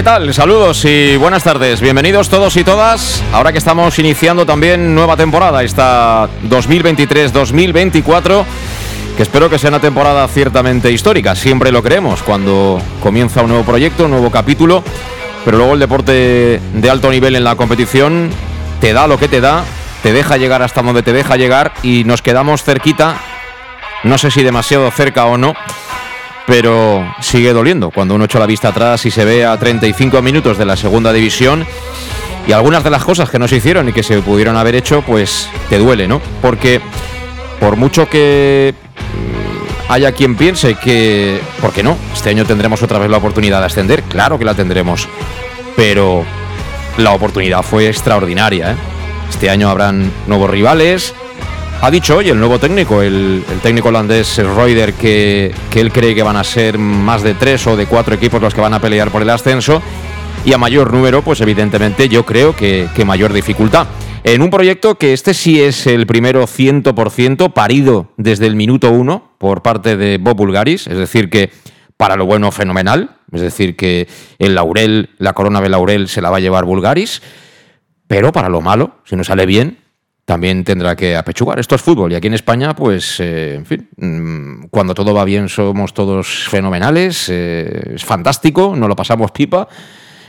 ¿Qué tal? Saludos y buenas tardes. Bienvenidos todos y todas. Ahora que estamos iniciando también nueva temporada, esta 2023-2024, que espero que sea una temporada ciertamente histórica. Siempre lo creemos cuando comienza un nuevo proyecto, un nuevo capítulo, pero luego el deporte de alto nivel en la competición te da lo que te da, te deja llegar hasta donde te deja llegar y nos quedamos cerquita, no sé si demasiado cerca o no pero sigue doliendo cuando uno echa la vista atrás y se ve a 35 minutos de la segunda división y algunas de las cosas que no se hicieron y que se pudieron haber hecho, pues te duele, ¿no? Porque por mucho que mm, haya quien piense que, ¿por qué no? Este año tendremos otra vez la oportunidad de ascender, claro que la tendremos, pero la oportunidad fue extraordinaria, ¿eh? Este año habrán nuevos rivales, ha dicho hoy el nuevo técnico, el, técnico holandés Reuter, que, que él cree que van a ser más de tres o de cuatro equipos los que van a pelear por el ascenso. Y a mayor número, pues evidentemente yo creo que, que mayor dificultad. En un proyecto que este sí es el primero 100% parido desde el minuto uno por parte de Bob Bulgaris, es decir, que para lo bueno fenomenal, es decir, que el laurel, la corona de laurel se la va a llevar Bulgaris, pero para lo malo, si no sale bien, también tendrá que apechugar. Esto es fútbol y aquí en España, pues, eh, en fin, mm, cuando todo va bien somos todos fenomenales, eh, es fantástico, no lo pasamos pipa,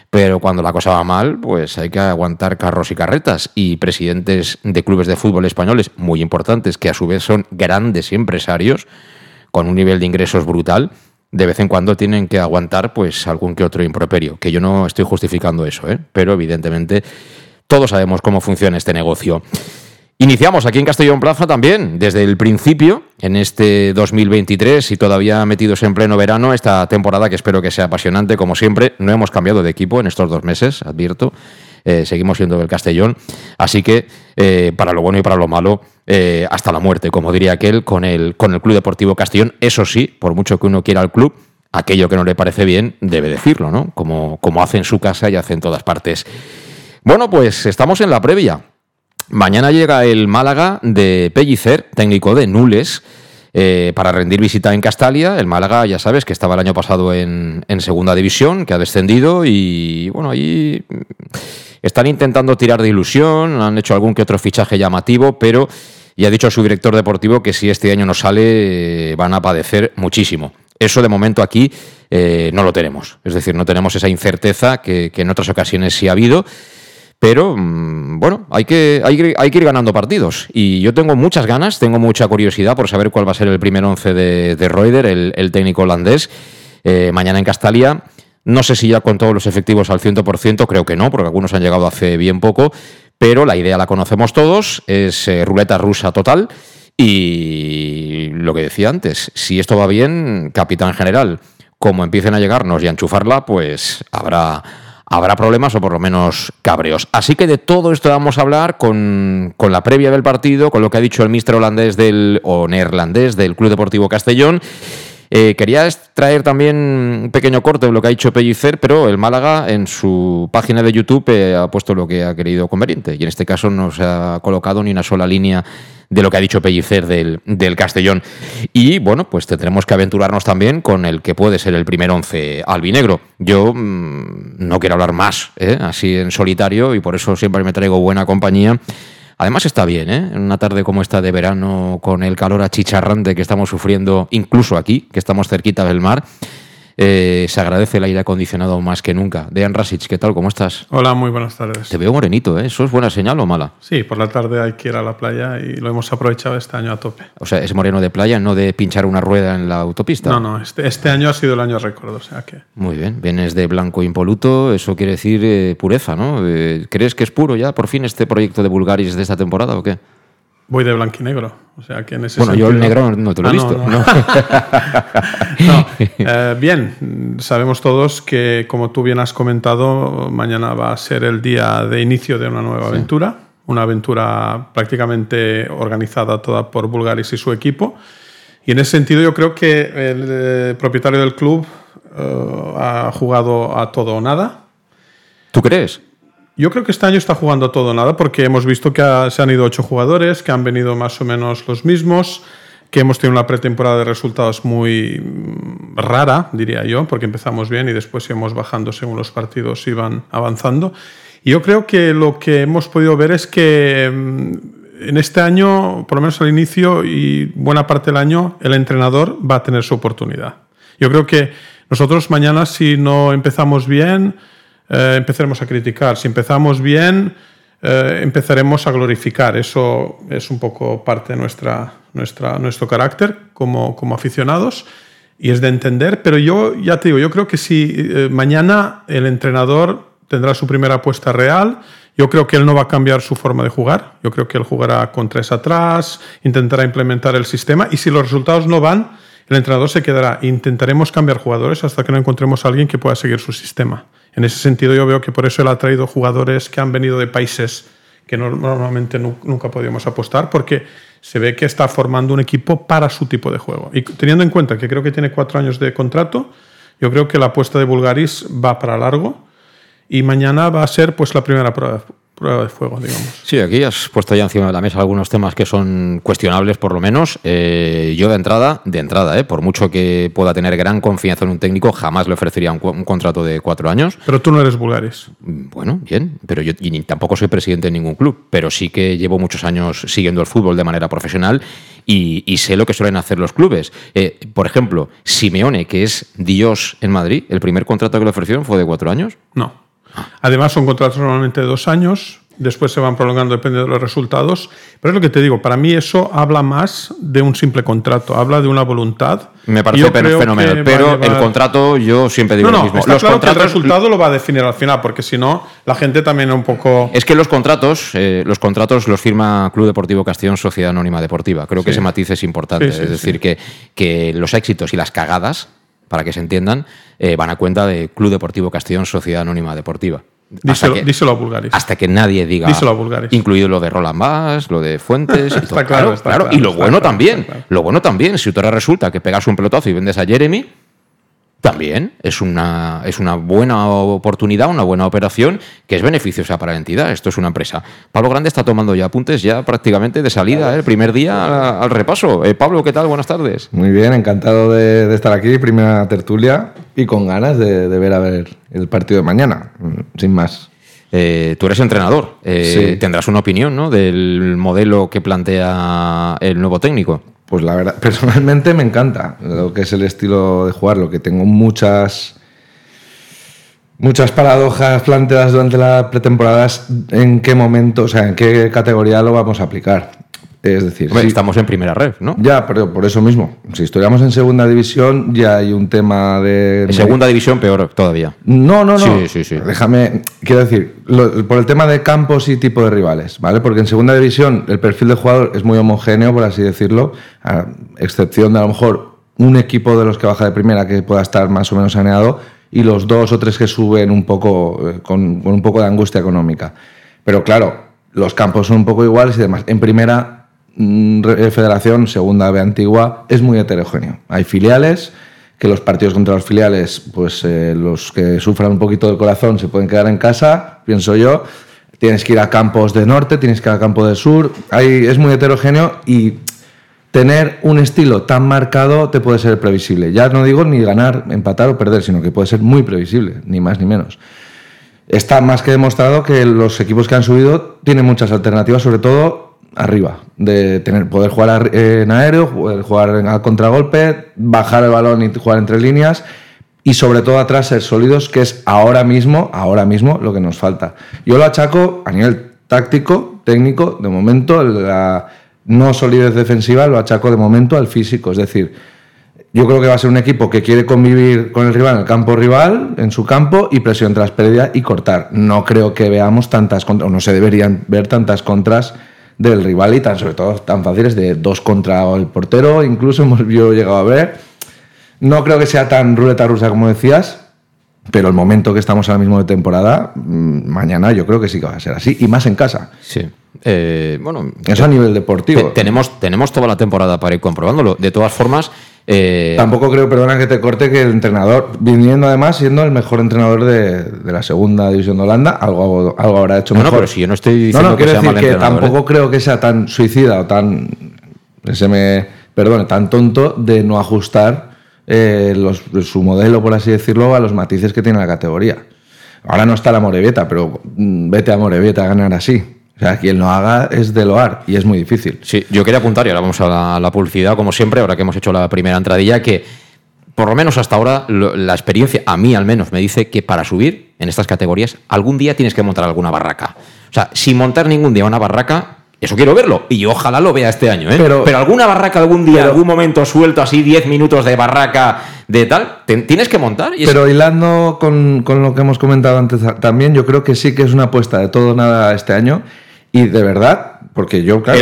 pero cuando la cosa va mal, pues hay que aguantar carros y carretas. Y presidentes de clubes de fútbol españoles muy importantes, que a su vez son grandes empresarios, con un nivel de ingresos brutal, de vez en cuando tienen que aguantar pues algún que otro improperio, que yo no estoy justificando eso, ¿eh? pero evidentemente todos sabemos cómo funciona este negocio. Iniciamos aquí en Castellón Plaza también, desde el principio, en este 2023 y todavía metidos en pleno verano, esta temporada que espero que sea apasionante, como siempre. No hemos cambiado de equipo en estos dos meses, advierto. Eh, seguimos siendo del Castellón. Así que, eh, para lo bueno y para lo malo, eh, hasta la muerte, como diría aquel, con el, con el Club Deportivo Castellón. Eso sí, por mucho que uno quiera al club, aquello que no le parece bien, debe decirlo, ¿no? Como, como hace en su casa y hace en todas partes. Bueno, pues estamos en la previa Mañana llega el Málaga de Pellicer, técnico de Nules, eh, para rendir visita en Castalia. El Málaga, ya sabes, que estaba el año pasado en, segunda división, que ha descendido y bueno, ahí están intentando tirar de ilusión, han hecho algún que otro fichaje llamativo, pero ya ha dicho su director deportivo que si este año no sale van a padecer muchísimo. Eso de momento aquí eh, no lo tenemos, es decir, no tenemos esa incerteza que en otras ocasiones sí ha habido. Pero mm, bueno, hay que, hay, que ir ganando partidos. Y yo tengo muchas ganas, tengo mucha curiosidad por saber cuál va a ser el primer once de, de Reuter, el, técnico holandés, eh, mañana en Castalia. No sé si ya con todos los efectivos al 100%, creo que no, porque algunos han llegado hace bien poco, pero la idea la conocemos todos, es eh, ruleta rusa total. Y lo que decía antes, si esto va bien, capitán general, como empiecen a llegarnos y a enchufarla, pues habrá, habrá problemas o por lo menos cabreos. Así que de todo esto vamos a hablar con, la previa del partido, con lo que ha dicho el mister holandés del, o neerlandés del Club Deportivo Castellón. Eh, quería traer también un pequeño corte de lo que ha dicho Pellicer, pero el Málaga en su página de YouTube eh, ha puesto lo que ha querido conveniente y en este caso no se ha colocado ni una sola línea de lo que ha dicho Pellicer del, del, Castellón. Y bueno, pues tendremos que aventurarnos también con el que puede ser el primer once albinegro. Yo mm, no quiero hablar más, ¿eh? así en solitario, y por eso siempre me traigo buena compañía. Además está bien, ¿eh? En una tarde como esta de verano, con el calor achicharrante que estamos sufriendo, incluso aquí, que estamos cerquita del mar. Eh, se agradece el aire acondicionado más que nunca. Dean Rasic, ¿qué tal? ¿Cómo estás? Hola, muy buenas tardes. Te veo morenito, ¿eh? ¿Eso es buena señal o mala? Sí, por la tarde hay que ir a la playa y lo hemos aprovechado este año a tope. O sea, es moreno de playa, no de pinchar una rueda en la autopista. No, no, este, este año ha sido el año récord, o sea que... Muy bien, vienes de blanco impoluto, eso quiere decir eh, pureza, ¿no? Eh, ¿Crees que es puro ya por fin este proyecto de Bulgaris de esta temporada o qué? Voy de blanquinegro. O sea, que en ese bueno, yo el negro no te lo he Ah, visto. no, no. ¿no? No, eh, bien, sabemos todos que, como tú bien has comentado, mañana va a ser el día de inicio de una nueva aventura, una aventura prácticamente organizada toda por Bulgaris y su equipo. Y en ese sentido yo creo que el eh, propietario del club eh, ha jugado a todo o nada. ¿Tú crees? Yo creo que este año está jugando todo nada porque hemos visto que ha- se han ido ocho jugadores, que han venido más o menos los mismos, que hemos tenido una pretemporada de resultados muy mm, rara, diría yo, porque empezamos bien y después íbamos bajando según los partidos iban avanzando. Y yo creo que lo que hemos podido ver es que mm, en este año, por lo menos al inicio y buena parte del año, el entrenador va a tener su oportunidad. Yo creo que nosotros mañana, si no empezamos bien, eh, empezaremos a criticar. Si empezamos bien, eh, empezaremos a glorificar. Eso es un poco parte de nuestra, nuestra, nuestro carácter como, como aficionados y es de entender. Pero yo ya te digo, yo creo que si eh, mañana el entrenador tendrá su primera apuesta real, yo creo que él no va a cambiar su forma de jugar. Yo creo que él jugará con tres atrás, intentará implementar el sistema y si los resultados no van, el entrenador se quedará. Intentaremos cambiar jugadores hasta que no encontremos a alguien que pueda seguir su sistema. En ese sentido, yo veo que por eso él ha traído jugadores que han venido de países que no- normalmente nu- nunca podíamos apostar, porque se ve que está formando un equipo para su tipo de juego. Y teniendo en cuenta que creo que tiene cuatro años de contrato, yo creo que la apuesta de Bulgaris va para largo y mañana va a ser pues la primera prueba, prueba de fuego, digamos. Sí, aquí has puesto ya encima de la mesa algunos temas que son cuestionables, por lo menos. Eh, yo de entrada, de entrada, eh, por mucho que pueda tener gran confianza en un técnico, jamás le ofrecería un, contrato de cuatro años. Pero tú no eres Bulgaris. Mm, Bueno, bien, pero yo y ni- tampoco soy presidente de ningún club, pero sí que llevo muchos años siguiendo el fútbol de manera profesional y, y sé lo que suelen hacer los clubes. Eh, por ejemplo, Simeone, que es Dios en Madrid, el primer contrato que le ofrecieron fue de cuatro años. No. Además, son contratos normalmente de dos años, después se van prolongando dependiendo de los resultados. Pero es lo que te digo, para mí eso habla más de un simple contrato, habla de una voluntad. Me parece fenomenal, pero el contrato yo siempre digo No, lo mismo. Los claro que el contratos resultado lo va a definir al final, porque si no, la gente también un poco... Es que los contratos, eh, los contratos los firma Club Deportivo Castellón Sociedad Anónima Deportiva. Creo que ese matiz es importante. Sí, sí, es decir, que, que los éxitos y las cagadas, para que se entiendan, eh, van a cuenta de Club Deportivo Castellón Sociedad Anónima Deportiva. Díselo, que, díselo a Bulgaris. hasta que nadie diga. Díselo a Bulgaris. Incluido lo de Roland Bass, lo de Fuentes. y Está todo. claro, está claro, Y lo bueno claro, también. claro. Lo bueno también. Si tú ahora resulta que pegas un pelotazo y vendes a Jeremy. También es una, es una buena oportunidad, una buena operación que es beneficiosa para la entidad. Esto es una empresa. Pablo Grande está tomando ya apuntes ya prácticamente de salida, ¿eh? el primer día al, repaso. Eh, Pablo, ¿qué tal? Buenas tardes. Muy bien, encantado de, de estar aquí, primera tertulia, y con ganas de, de ver a ver el partido de mañana, mm, sin más. Eh, tú eres entrenador. Eh, Sí. Tendrás una opinión ¿no? del modelo que plantea el nuevo técnico. Pues la verdad, personalmente me encanta lo que es el estilo de jugar, lo que tengo muchas muchas paradojas planteadas durante la pretemporada es en qué momento, o sea, en qué categoría lo vamos a aplicar. Es decir, Hombre, estamos en primera red, ¿no? ya, pero por eso mismo, si estuviéramos en segunda división ya hay un tema de En segunda división peor todavía. No, no, no. Sí, sí, sí. Déjame, quiero decir, lo- por el tema de campos y tipo de rivales, ¿vale? Porque en segunda división el perfil de jugador es muy homogéneo, por así decirlo, a excepción de a lo mejor un equipo de los que baja de primera que pueda estar más o menos saneado y los dos o tres que suben un poco eh, con, con un poco de angustia económica. Pero claro, los campos son un poco iguales y demás. En primera federación, segunda B antigua, es muy heterogéneo. Hay filiales que los partidos contra los filiales, pues eh, los que sufran un poquito del corazón se pueden quedar en casa, pienso yo. Tienes que ir a campos de norte, tienes que ir a campo del sur. Ahí es muy heterogéneo y tener un estilo tan marcado te puede ser previsible. Ya no digo ni ganar, empatar o perder, sino que puede ser muy previsible, ni más ni menos. Está más que demostrado que los equipos que han subido tienen muchas alternativas, sobre todo arriba, de tener, poder jugar ar- en aéreo, poder jugar a contragolpe, bajar el balón y jugar entre líneas. y sobre todo atrás ser sólidos, que es ahora mismo, ahora mismo lo que nos falta. Yo lo achaco a nivel táctico, técnico, de momento, la no solidez defensiva lo achaco de momento al físico, es decir, yo creo que va a ser un equipo que quiere convivir con el rival en el campo rival, en su campo, y presión tras pérdida y cortar. No creo que veamos tantas contras, o no se deberían ver tantas contras del rival y tan, sobre todo tan fáciles de dos contra el portero, incluso hemos yo llegado a ver. No creo que sea tan ruleta rusa como decías, pero el momento que estamos ahora mismo de temporada, mm, mañana yo creo que sí que va a ser así, y más en casa. Sí. Eh, bueno, Eso a nivel deportivo. tenemos, tenemos toda la temporada para ir comprobándolo. De todas formas, eh, Tampoco creo, perdona que te corte, que el entrenador, viniendo además siendo el mejor entrenador de, la segunda división de Holanda, algo, algo habrá hecho mejor. No, pero si yo no estoy diciendo no, no, que decir que tampoco ¿eh? creo que sea tan suicida o tan, se me, perdone, tan tonto de no ajustar eh, su modelo, por así decirlo, a los matices que tiene la categoría. Ahora no está la Morevieta, pero mm, vete a Morevieta a ganar así. O sea, quien lo haga es de loar y es muy difícil. Sí, yo quería apuntar, y ahora vamos a la, publicidad, como siempre, ahora que hemos hecho la primera entradilla, que por lo menos hasta ahora la experiencia, a mí al menos, me dice que para subir en estas categorías, algún día tienes que montar alguna barraca. O sea, sin montar ningún día una barraca, eso quiero verlo. Y ojalá lo vea este año, ¿eh? Pero, alguna barraca algún día, algún momento suelto así, 10 minutos de barraca de tal, tienes que montar. pero hilando con, con, lo que hemos comentado antes también, yo creo que sí que es una apuesta de todo nada este año. Y de verdad, porque yo, claro.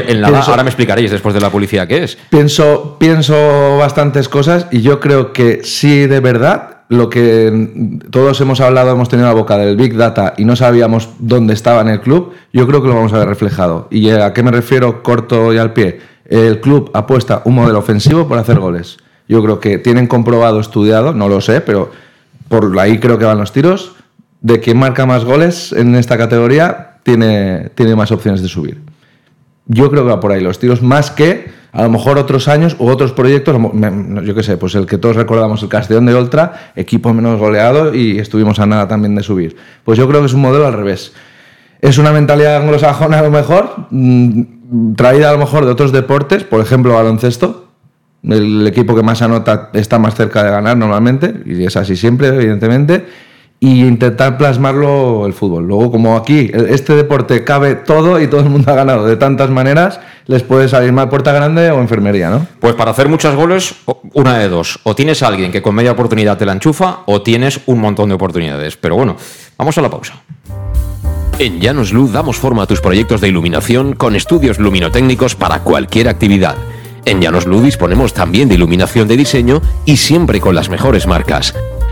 ahora me explicaréis después de la publicidad qué es. Pienso, pienso bastantes cosas y yo creo que sí, de verdad, lo que todos hemos hablado, hemos tenido la boca del Big Data y no sabíamos dónde estaba en el club, yo creo que lo vamos a ver reflejado. ¿Y a qué me refiero corto y al pie? El club apuesta un modelo ofensivo por hacer goles. Yo creo que tienen comprobado, estudiado, no lo sé, pero por ahí creo que van los tiros, de quien marca más goles en esta categoría tiene, tiene más opciones de subir. Yo creo que va por ahí los tiros, más que a lo mejor otros años u otros proyectos, yo qué sé, pues el que todos recordamos, el Castellón de Ultra, equipo menos goleado y estuvimos a nada también de subir. Pues yo creo que es un modelo al revés. Es una mentalidad anglosajona a lo mejor, mm, traída a lo mejor de otros deportes, por ejemplo baloncesto. El equipo que más anota está más cerca de ganar normalmente, y es así siempre, evidentemente y intentar plasmarlo el fútbol. Luego, como aquí este deporte cabe todo y todo el mundo ha ganado de tantas maneras, les puede salir mal puerta grande o enfermería, ¿no? Pues para hacer muchos goles, una de dos. O tienes a alguien que con media oportunidad te la enchufa, o tienes un montón de oportunidades. Pero bueno, vamos a la pausa. En Llanos Luz damos forma a tus proyectos de iluminación con estudios luminotécnicos para cualquier actividad. En Llanos Luz disponemos también de iluminación de diseño y siempre con las mejores marcas.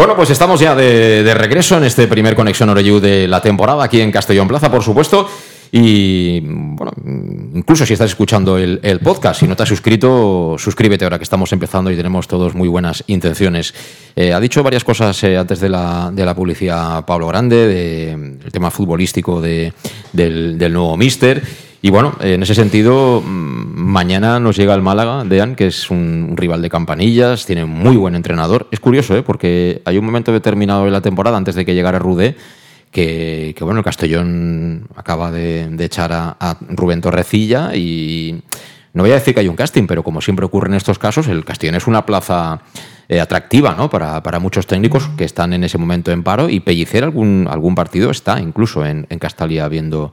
Bueno, pues estamos ya de, de regreso en este primer Conexión Oreyú de la temporada, aquí en Castellón Plaza, por supuesto. Y bueno, incluso si estás escuchando el, el, podcast, si no te has suscrito, suscríbete ahora que estamos empezando y tenemos todos muy buenas intenciones. Eh, ha dicho varias cosas eh, antes de la, de la publicidad Pablo Grande, del de, tema futbolístico de, del, del nuevo Mister. Y bueno, en ese sentido, mañana nos llega el Málaga, Dean, que es un, rival de campanillas, tiene muy buen entrenador. Es curioso, ¿eh? porque hay un momento determinado en la temporada, antes de que llegara Rudé, que, bueno, el Castellón acaba de, de echar a, a, Rubén Torrecilla y no voy a decir que hay un casting, pero como siempre ocurre en estos casos, el Castellón es una plaza eh, atractiva ¿no? para, para, muchos técnicos que están en ese momento en paro y Pellicer algún, algún partido está incluso en, en Castalia viendo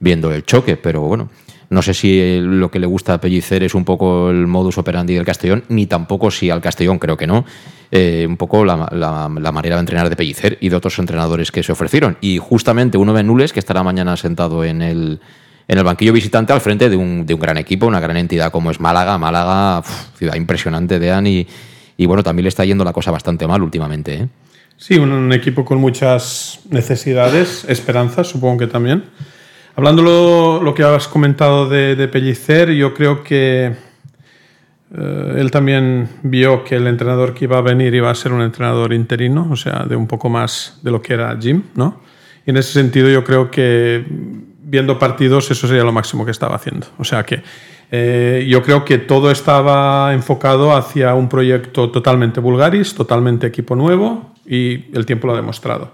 viendo el choque, pero bueno, no sé si lo que le gusta a Pellicer es un poco el modus operandi del Castellón, ni tampoco si al Castellón creo que no, eh, un poco la, manera de entrenar de Pellicer y de otros entrenadores que se ofrecieron. Y justamente uno de Nules, que estará mañana sentado en el, en el banquillo visitante al frente de un, de un gran equipo, una gran entidad como es Málaga. Málaga, ciudad impresionante de y, y bueno, también le está yendo la cosa bastante mal últimamente. ¿eh? Sí, un equipo con muchas necesidades, esperanzas, supongo que también. Hablando lo, lo que has comentado de, de, Pellicer, yo creo que eh, él también vio que el entrenador que iba a venir iba a ser un entrenador interino, o sea, de un poco más de lo que era Jim, ¿no? Y en ese sentido yo creo que viendo partidos eso sería lo máximo que estaba haciendo. O sea que eh, yo creo que todo estaba enfocado hacia un proyecto totalmente vulgaris, totalmente equipo nuevo y el tiempo lo ha demostrado.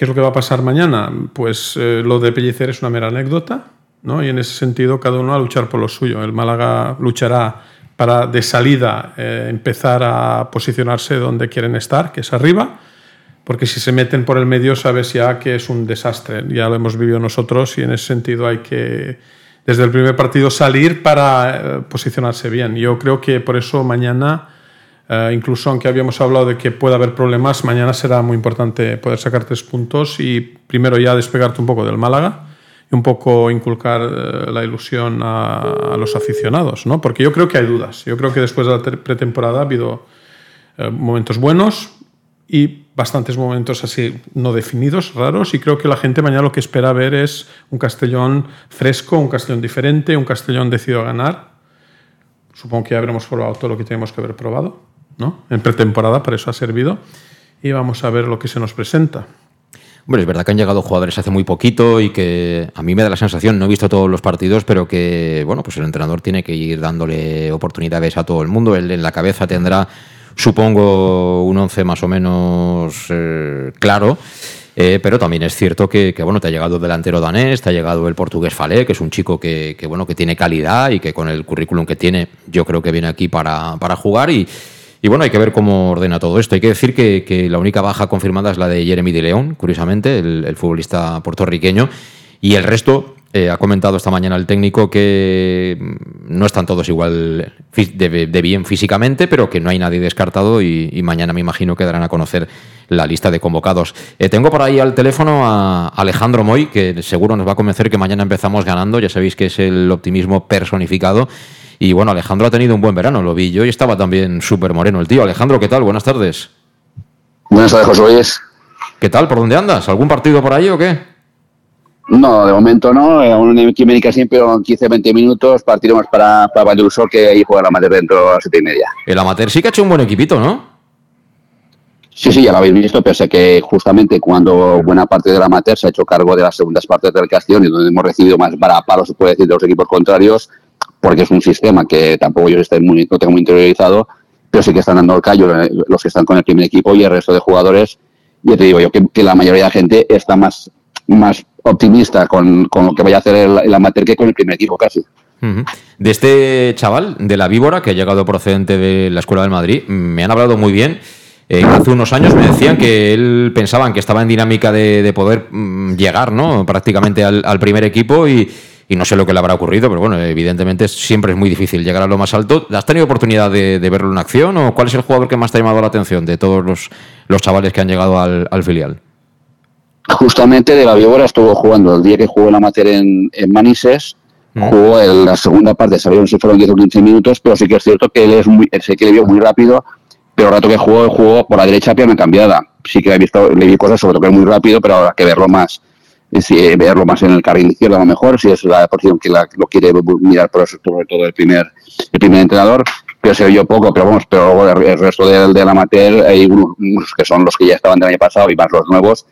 ¿Qué es lo que va a pasar mañana? Pues eh, lo de Pellicer es una mera anécdota, ¿no? Y en ese sentido cada uno va a luchar por lo suyo. El Málaga luchará para de salida eh, empezar a posicionarse donde quieren estar, que es arriba, porque si se meten por el medio sabes ya que es un desastre. Ya lo hemos vivido nosotros y en ese sentido hay que desde el primer partido salir para eh, posicionarse bien. Yo creo que por eso mañana eh, incluso aunque habíamos hablado de que puede haber problemas, mañana será muy importante poder sacar tres puntos y primero ya despegarte un poco del Málaga y un poco inculcar eh, la ilusión a, los aficionados, ¿no? Porque yo creo que hay dudas. Yo creo que después de la pretemporada ha habido eh, momentos buenos y bastantes momentos así no definidos, raros, y creo que la gente mañana lo que espera ver es un Castellón fresco, un Castellón diferente, un Castellón decidido a ganar. Supongo que ya habremos probado todo lo que tenemos que haber probado en pretemporada, para eso ha servido. Y vamos a ver lo que se nos presenta. Bueno, es verdad que han llegado jugadores hace muy poquito y que a mí me da la sensación, no he visto todos los partidos, pero que bueno, pues el entrenador tiene que ir dándole oportunidades a todo el mundo. Él en la cabeza tendrá, supongo, un once más o menos eh, claro. Eh, pero también es cierto que, bueno, te ha llegado el delantero danés, te ha llegado el portugués Falé, que es un chico que, bueno, que tiene calidad y que con el currículum que tiene, yo creo que viene aquí para, para jugar y, y bueno, hay que ver cómo ordena todo esto. Hay que decir que, la única baja confirmada es la de Jeremy de León, curiosamente, el, futbolista puertorriqueño. Y el resto, eh, ha comentado esta mañana el técnico que mm, no están todos igual de, bien físicamente, pero que no hay nadie descartado y, mañana me imagino que darán a conocer la lista de convocados. Eh, tengo por ahí al teléfono a Alejandro Moy, que seguro nos va a convencer que mañana empezamos ganando. Ya sabéis que es el optimismo personificado. Y bueno, Alejandro ha tenido un buen verano, lo vi yo y estaba también súper moreno el tío. Alejandro, ¿qué tal? Buenas tardes. Buenas tardes, José. ¿Qué tal? ¿Por dónde andas? ¿Algún partido por ahí o qué? No, de momento no. Aún en Quimérica siempre en 15-20 minutos. Partiremos para, para Sol, que ahí juega la Amateur dentro a las 7 y media. El Amateur sí que ha hecho un buen equipito, ¿no? Sí, sí, ya lo habéis visto, pero sé que justamente cuando buena parte del amateur se ha hecho cargo de las segundas partes del Castellón y donde hemos recibido más palos, se puede decir, de los equipos contrarios, porque es un sistema que tampoco yo estoy muy, no tengo muy interiorizado, pero sí que están dando el callo los que están con el primer equipo y el resto de jugadores. Y te digo yo que, la mayoría de la gente está más, más optimista con, con, lo que vaya a hacer el, el amateur que con el primer equipo casi. De este chaval, de la víbora, que ha llegado procedente de la Escuela del Madrid, me han hablado muy bien. Eh, hace unos años me decían que él pensaban que estaba en dinámica de, poder mm, llegar ¿no? prácticamente al, al primer equipo y, y no sé lo que le habrá ocurrido, pero bueno, evidentemente siempre es muy difícil llegar a lo más alto. ¿Has tenido oportunidad de, verlo en acción o cuál es el jugador que más te ha llamado la atención de todos los, los chavales que han llegado al, filial? Justamente de la Víbora estuvo jugando el día que jugó la amateur en, Manises, mm. jugó en la segunda parte, sabieron si fueron 10 o 15 minutos, pero sí que es cierto que él es muy, sé que le vio muy rápido, pero el rato que jugó, jugó por la derecha pierna cambiada. Sí que he visto, le vi cosas sobre todo que es muy rápido, pero habrá que verlo más si verlo más en el carril izquierdo a lo mejor, si es la posición que lo quiere mirar por eso, sobre todo el primer, el primer entrenador, pero se yo poco, pero vamos, pero el resto del, del amateur hay unos, que son los que ya estaban del año pasado y más los nuevos,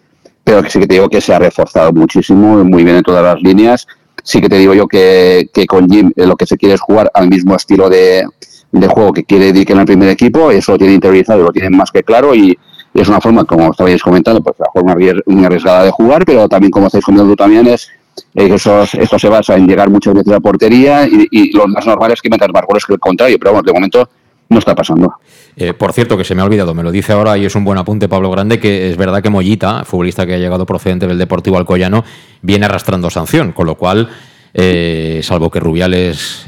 pero que sí que te digo que se ha reforzado muchísimo, muy bien en todas las líneas. Sí que te digo yo que, que con Jim eh, lo que se quiere es jugar al mismo estilo de, de juego que quiere dedicar en el primer equipo, eso lo tiene interiorizado, lo tienen más que claro y, es una forma, como estabais comentando, pues la forma muy arriesgada de jugar, pero también, como estáis comentando también, es eh, esto se basa en llegar muchas veces a la portería y, lo más normal es que metas más que el contrario, pero bueno, de momento no está pasando. Eh, por cierto, que se me ha olvidado, me lo dice ahora y es un buen apunte Pablo Grande, que es verdad que Mollita, futbolista que ha llegado procedente del Deportivo Alcoyano, viene arrastrando sanción, con lo cual, eh, salvo que Rubiales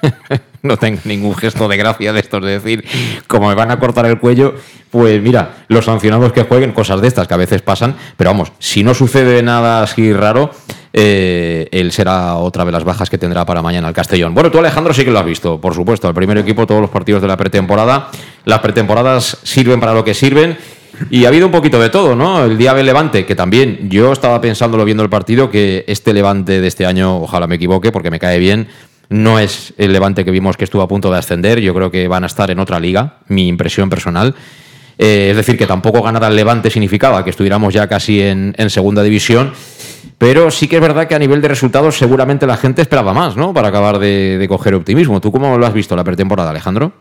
no tenga ningún gesto de gracia de estos, de decir, como me van a cortar el cuello, pues mira, los sancionados que jueguen, cosas de estas que a veces pasan, pero vamos, si no sucede nada así raro, eh, él será otra de las bajas que tendrá para mañana el Castellón. Bueno, tú Alejandro sí que lo has visto, por supuesto, el primer equipo, todos los partidos de la pretemporada, las pretemporadas sirven para lo que sirven. Y ha habido un poquito de todo, ¿no? El día del Levante, que también yo estaba pensándolo viendo el partido, que este Levante de este año, ojalá me equivoque, porque me cae bien, no es el Levante que vimos que estuvo a punto de ascender. Yo creo que van a estar en otra liga, mi impresión personal. Eh, es decir, que tampoco ganar al Levante significaba que estuviéramos ya casi en, segunda división. Pero sí que es verdad que a nivel de resultados seguramente la gente esperaba más, ¿no? Para acabar de, coger optimismo. ¿Tú cómo lo has visto la pretemporada, Alejandro?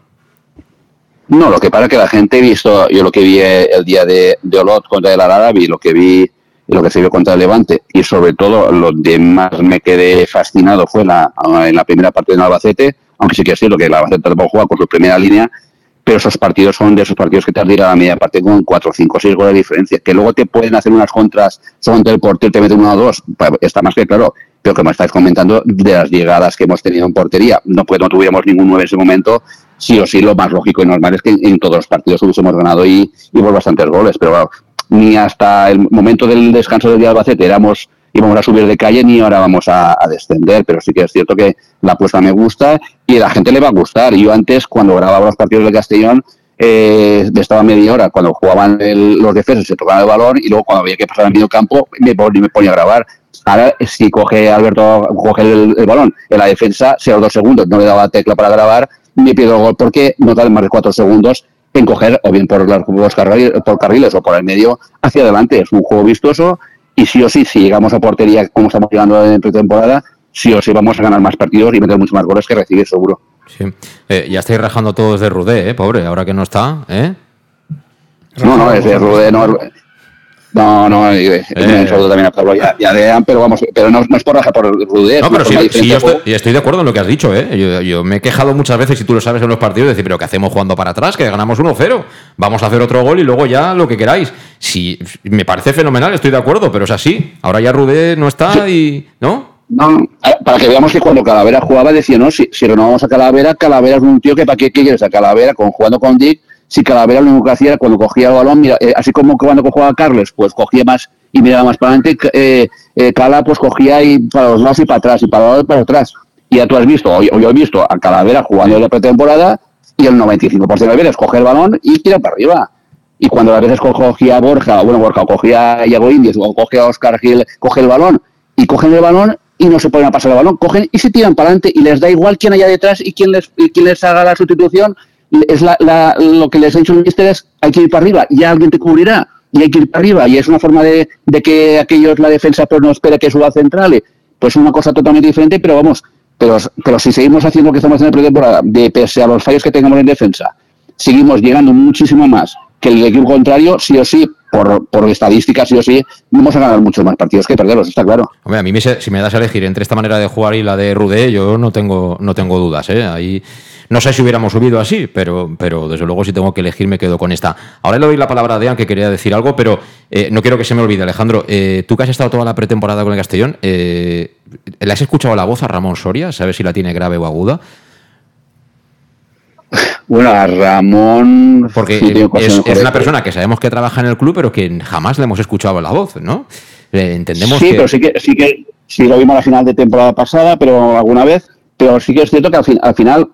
No, lo que pasa es que la gente ha visto, yo lo que vi el día de, Olot contra el Arabi, lo que vi lo que se vio contra el Levante. Y sobre todo lo de más me quedé fascinado fue la, en la primera parte del Albacete, aunque sí que es cierto que el Albacete tampoco juega con su primera línea, pero esos partidos son de esos partidos que te a la media parte con 4, 5, 6 goles de diferencia, que luego te pueden hacer unas contras, son del portero te meten uno o dos, está más que claro, pero como estáis comentando, de las llegadas que hemos tenido en portería, no, pues no tuviéramos ningún 9 en ese momento, sí o sí lo más lógico y normal es que en, todos los partidos hubiésemos ganado y, y por bastantes goles, pero bueno, ni hasta el momento del descanso del día Albacete éramos íbamos a subir de calle ni ahora vamos a, descender, pero sí que es cierto que la apuesta me gusta y a la gente le va a gustar. Yo antes, cuando grababa los partidos de Castellón, eh, estaba media hora cuando jugaban los defensas, se tocaban el balón y luego cuando había que pasar al medio campo me, me ponía a grabar. Ahora, si coge Alberto coge el, balón en la defensa, los dos segundos, no le daba tecla para grabar, me pido el gol porque no da más de cuatro segundos en coger o bien por los, carriles, por carriles o por el medio hacia adelante. Es un juego vistoso y sí o sí, si llegamos a portería como estamos llegando en pretemporada, sí o sí vamos a ganar más partidos y meter muchos más goles que recibir, seguro. Sí. Eh, ya estáis rajando todos de Rudé, ¿eh? pobre, ahora que no está. ¿eh? No, no, es de Rudé, no, no, no, eh, eh. también a Pablo ya, ya pero vamos, pero no, no es por raja por rudez. No, pero sí, yo estoy, de acuerdo en lo que has dicho, ¿eh? Yo, me he quejado muchas veces, y tú lo sabes en los partidos, de decir, pero ¿qué hacemos jugando para atrás? Que ganamos 1-0, vamos a hacer otro gol y luego ya lo que queráis. Sí, me parece fenomenal, estoy de acuerdo, pero es así. Ahora ya Rudé no está y. ¿No? No, para que veamos que cuando Calavera jugaba decía, no, si, si renovamos a Calavera, Calavera es un tío que para qué, quieres a Calavera con, jugando con Dick si Calavera lo único que hacía era cuando cogía el balón, mira, eh, así como cuando jugaba Carles, pues cogía más y miraba más para adelante, eh, eh, Cala pues cogía y para los lados y para atrás, y para los lados y para atrás. Y ya tú has visto, o yo he visto a Calavera jugando en la pretemporada y el 95% de veces coge el balón y tira para arriba. Y cuando a veces cogía a Borja, bueno, Borja, o cogía a Iago Indies, o cogía a Oscar Gil, coge el balón, y cogen el balón y no se ponen a pasar el balón, cogen y se tiran para adelante y les da igual quién haya detrás y quién les, y quién les haga la sustitución, es la, lo que les ha dicho el mister es hay que ir para arriba, ya alguien te cubrirá y hay que ir para arriba y es una forma de, que aquellos la defensa pero no espera que suba central, pues una cosa totalmente diferente, pero vamos, pero, pero si seguimos haciendo lo que estamos haciendo en la temporada, de pese a los fallos que tengamos en defensa, seguimos llegando muchísimo más que el equipo contrario, sí o sí, por, estadísticas, sí o sí, vamos a ganar muchos más partidos que perderlos, está claro. Hombre, a mí si me das a elegir entre esta manera de jugar y la de Rudé, yo no tengo, no tengo dudas, ¿eh? Ahí no sé si hubiéramos subido así, pero, pero desde luego si tengo que elegir me quedo con esta. Ahora le doy la palabra a Dean, que quería decir algo, pero eh, no quiero que se me olvide, Alejandro. Eh, tú que has estado toda la pretemporada con el Castellón, eh, ¿le has escuchado la voz a Ramón Soria? ¿Sabes si la tiene grave o aguda? Bueno, a Ramón. Porque es, una persona que sabemos que trabaja en el club, pero que jamás le hemos escuchado la voz, ¿no? entendemos sí, pero sí que, sí que sí lo vimos a la final de temporada pasada, pero alguna vez. Pero sí que es cierto que al, al final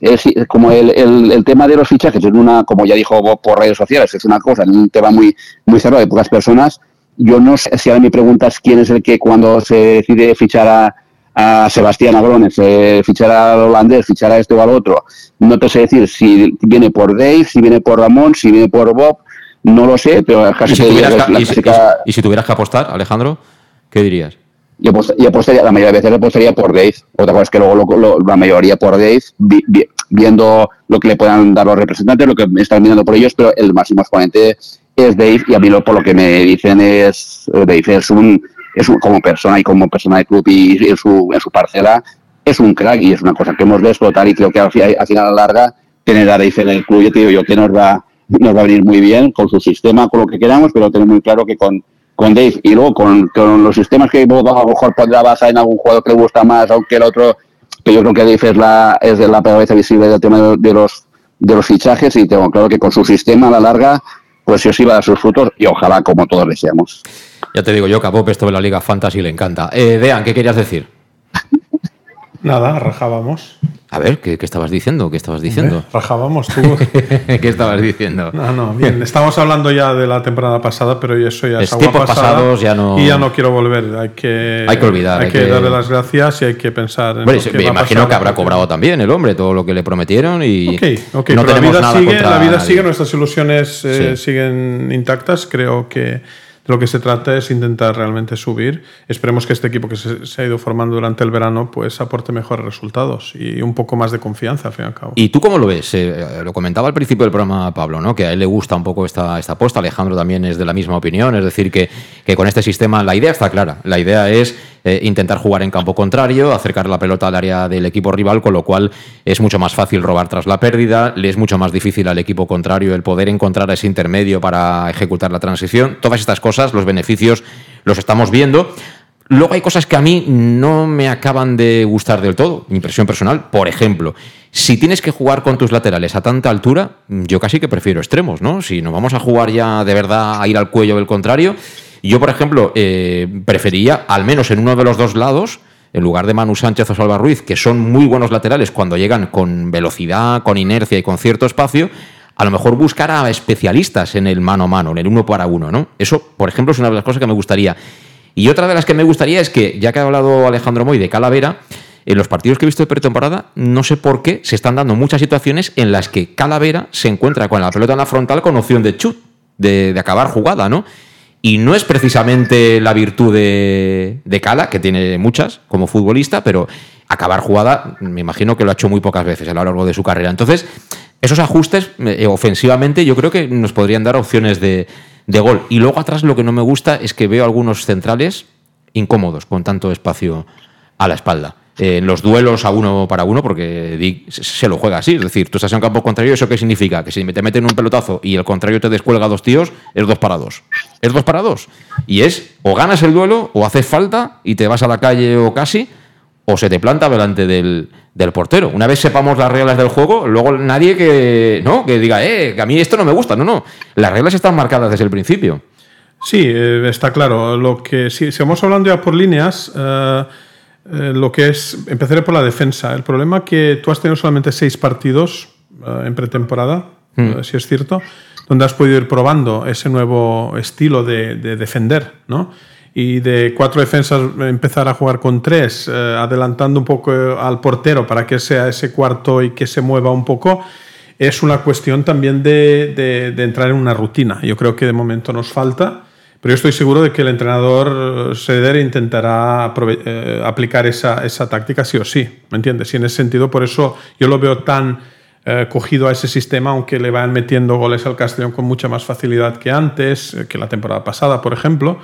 es, como el, el, tema de los fichajes es una, como ya dijo por redes sociales, es una cosa, un tema muy, muy cerrado de pocas personas. Yo no sé si ahora me preguntas quién es el que cuando se decide fichar a, a Sebastián Agrones, fichar al holandés, fichar a este o al otro, no te sé decir si viene por Dave, si viene por Ramón, si viene por Bob, no lo sé, pero casi ¿Y si, tuvieras que, y si tuvieras que apostar, Alejandro, qué dirías? Yo, apostaría, la mayoría de veces apostaría por Dave. Otra cosa es que luego la mayoría por Dave, viendo lo que le puedan dar los representantes, lo que están mirando por ellos, pero el máximo exponente es Dave y a mí lo, por lo que me dicen es eh, Dave es un, es como persona y como persona de club y en su, en su parcela es un crack y es una cosa que hemos de explotar y creo que al final, a la larga tener a Dave en el club, yo te digo yo que nos va, nos va a venir muy bien con su sistema, con lo que queramos, pero tenemos muy claro que con con Dave y luego con, los sistemas que a lo mejor podrá basar en algún jugador que le gusta más, aunque el otro, que yo creo que Dave es la, es la cabeza visible del tema de, los de los fichajes y tengo claro que con su sistema a la larga, pues sí iba a dar sus frutos y ojalá como todos deseamos. Ya te digo yo que a Pop esto de la Liga Fantasy le encanta. Eh, Dean, ¿qué querías decir? Nada, rajábamos. A ver, ¿qué, estabas diciendo? ¿Qué estabas diciendo? rajábamos tú. ¿Qué estabas diciendo? No, no, bien. Estamos hablando ya de la temporada pasada, pero eso ya es, agua pasados ya no... Y ya no quiero volver. Hay que, hay que olvidar. Hay, que, darle las gracias y hay que pensar en bueno, Me imagino que habrá cobrado también el hombre todo lo que le prometieron y no tenemos la vida nada sigue, La vida sigue, nuestras ilusiones eh, siguen intactas. Creo que lo que se trata es intentar realmente subir. Esperemos que este equipo que se, ha ido formando durante el verano pues aporte mejores resultados y un poco más de confianza al fin y al cabo. ¿Y tú cómo lo ves? Eh, lo comentaba al principio del programa Pablo, ¿no? que a él le gusta un poco esta, esta apuesta, Alejandro también es de la misma opinión, es decir, que, que con este sistema la idea está clara, la idea es eh, intentar jugar en campo contrario, acercar la pelota al área del equipo rival, con lo cual es mucho más fácil robar tras la pérdida, le es mucho más difícil al equipo contrario el poder encontrar ese intermedio para ejecutar la transición, todas estas cosas, los beneficios los estamos viendo. Luego hay cosas que a mí no me acaban de gustar del todo, impresión personal. Por ejemplo, si tienes que jugar con tus laterales a tanta altura, yo casi que prefiero extremos, ¿no? Si nos vamos a jugar ya de verdad a ir al cuello del contrario, yo, por ejemplo, eh, prefería, al menos en uno de los dos lados, en lugar de Manu Sánchez o Salva Ruiz, que son muy buenos laterales cuando llegan con velocidad, con inercia y con cierto espacio, a lo mejor buscar a especialistas en el mano a mano, en el uno para uno, ¿no? Eso, por ejemplo, es una de las cosas que me gustaría. Y otra de las que me gustaría es que, ya que ha hablado Alejandro Moy de Calavera, en los partidos que he visto de pretemporada, no sé por qué se están dando muchas situaciones en las que Calavera se encuentra con la pelota en la frontal con opción de chut, de, acabar jugada, ¿no? Y no es precisamente la virtud de, de, Cala, que tiene muchas como futbolista, pero acabar jugada, me imagino que lo ha hecho muy pocas veces a lo largo de su carrera. Entonces, esos ajustes eh, ofensivamente yo creo que nos podrían dar opciones de, de gol. Y luego atrás lo que no me gusta es que veo algunos centrales incómodos con tanto espacio a la espalda. En los duelos a uno para uno, porque se lo juega así. Es decir, tú estás en un campo contrario, ¿eso qué significa? Que si te meten un pelotazo y el contrario te descuelga dos tíos, es dos para dos. Es dos para dos. Y es o ganas el duelo, o haces falta y te vas a la calle o casi, o se te planta delante del, del portero. Una vez sepamos las reglas del juego, luego nadie que, ¿no? que diga, eh, que a mí esto no me gusta. No, no. Las reglas están marcadas desde el principio. Sí, eh, está claro. Lo que, si, si, vamos hablando ya por líneas, eh, eh, lo que es. Empezaré por la defensa. El problema es que tú has tenido solamente seis partidos en pretemporada, mm. si es cierto, donde has podido ir probando ese nuevo estilo de, de defender, ¿no? Y de cuatro defensas empezar a jugar con tres, eh, adelantando un poco al portero para que sea ese cuarto y que se mueva un poco, es una cuestión también de, de, de entrar en una rutina. Yo creo que de momento nos falta, pero yo estoy seguro de que el entrenador Seder intentará eh, aplicar esa, esa, táctica sí o sí, ¿me entiendes? Y en ese sentido, por eso yo lo veo tan eh, cogido a ese sistema, aunque le van metiendo goles al Castellón con mucha más facilidad que antes, que la temporada pasada, por ejemplo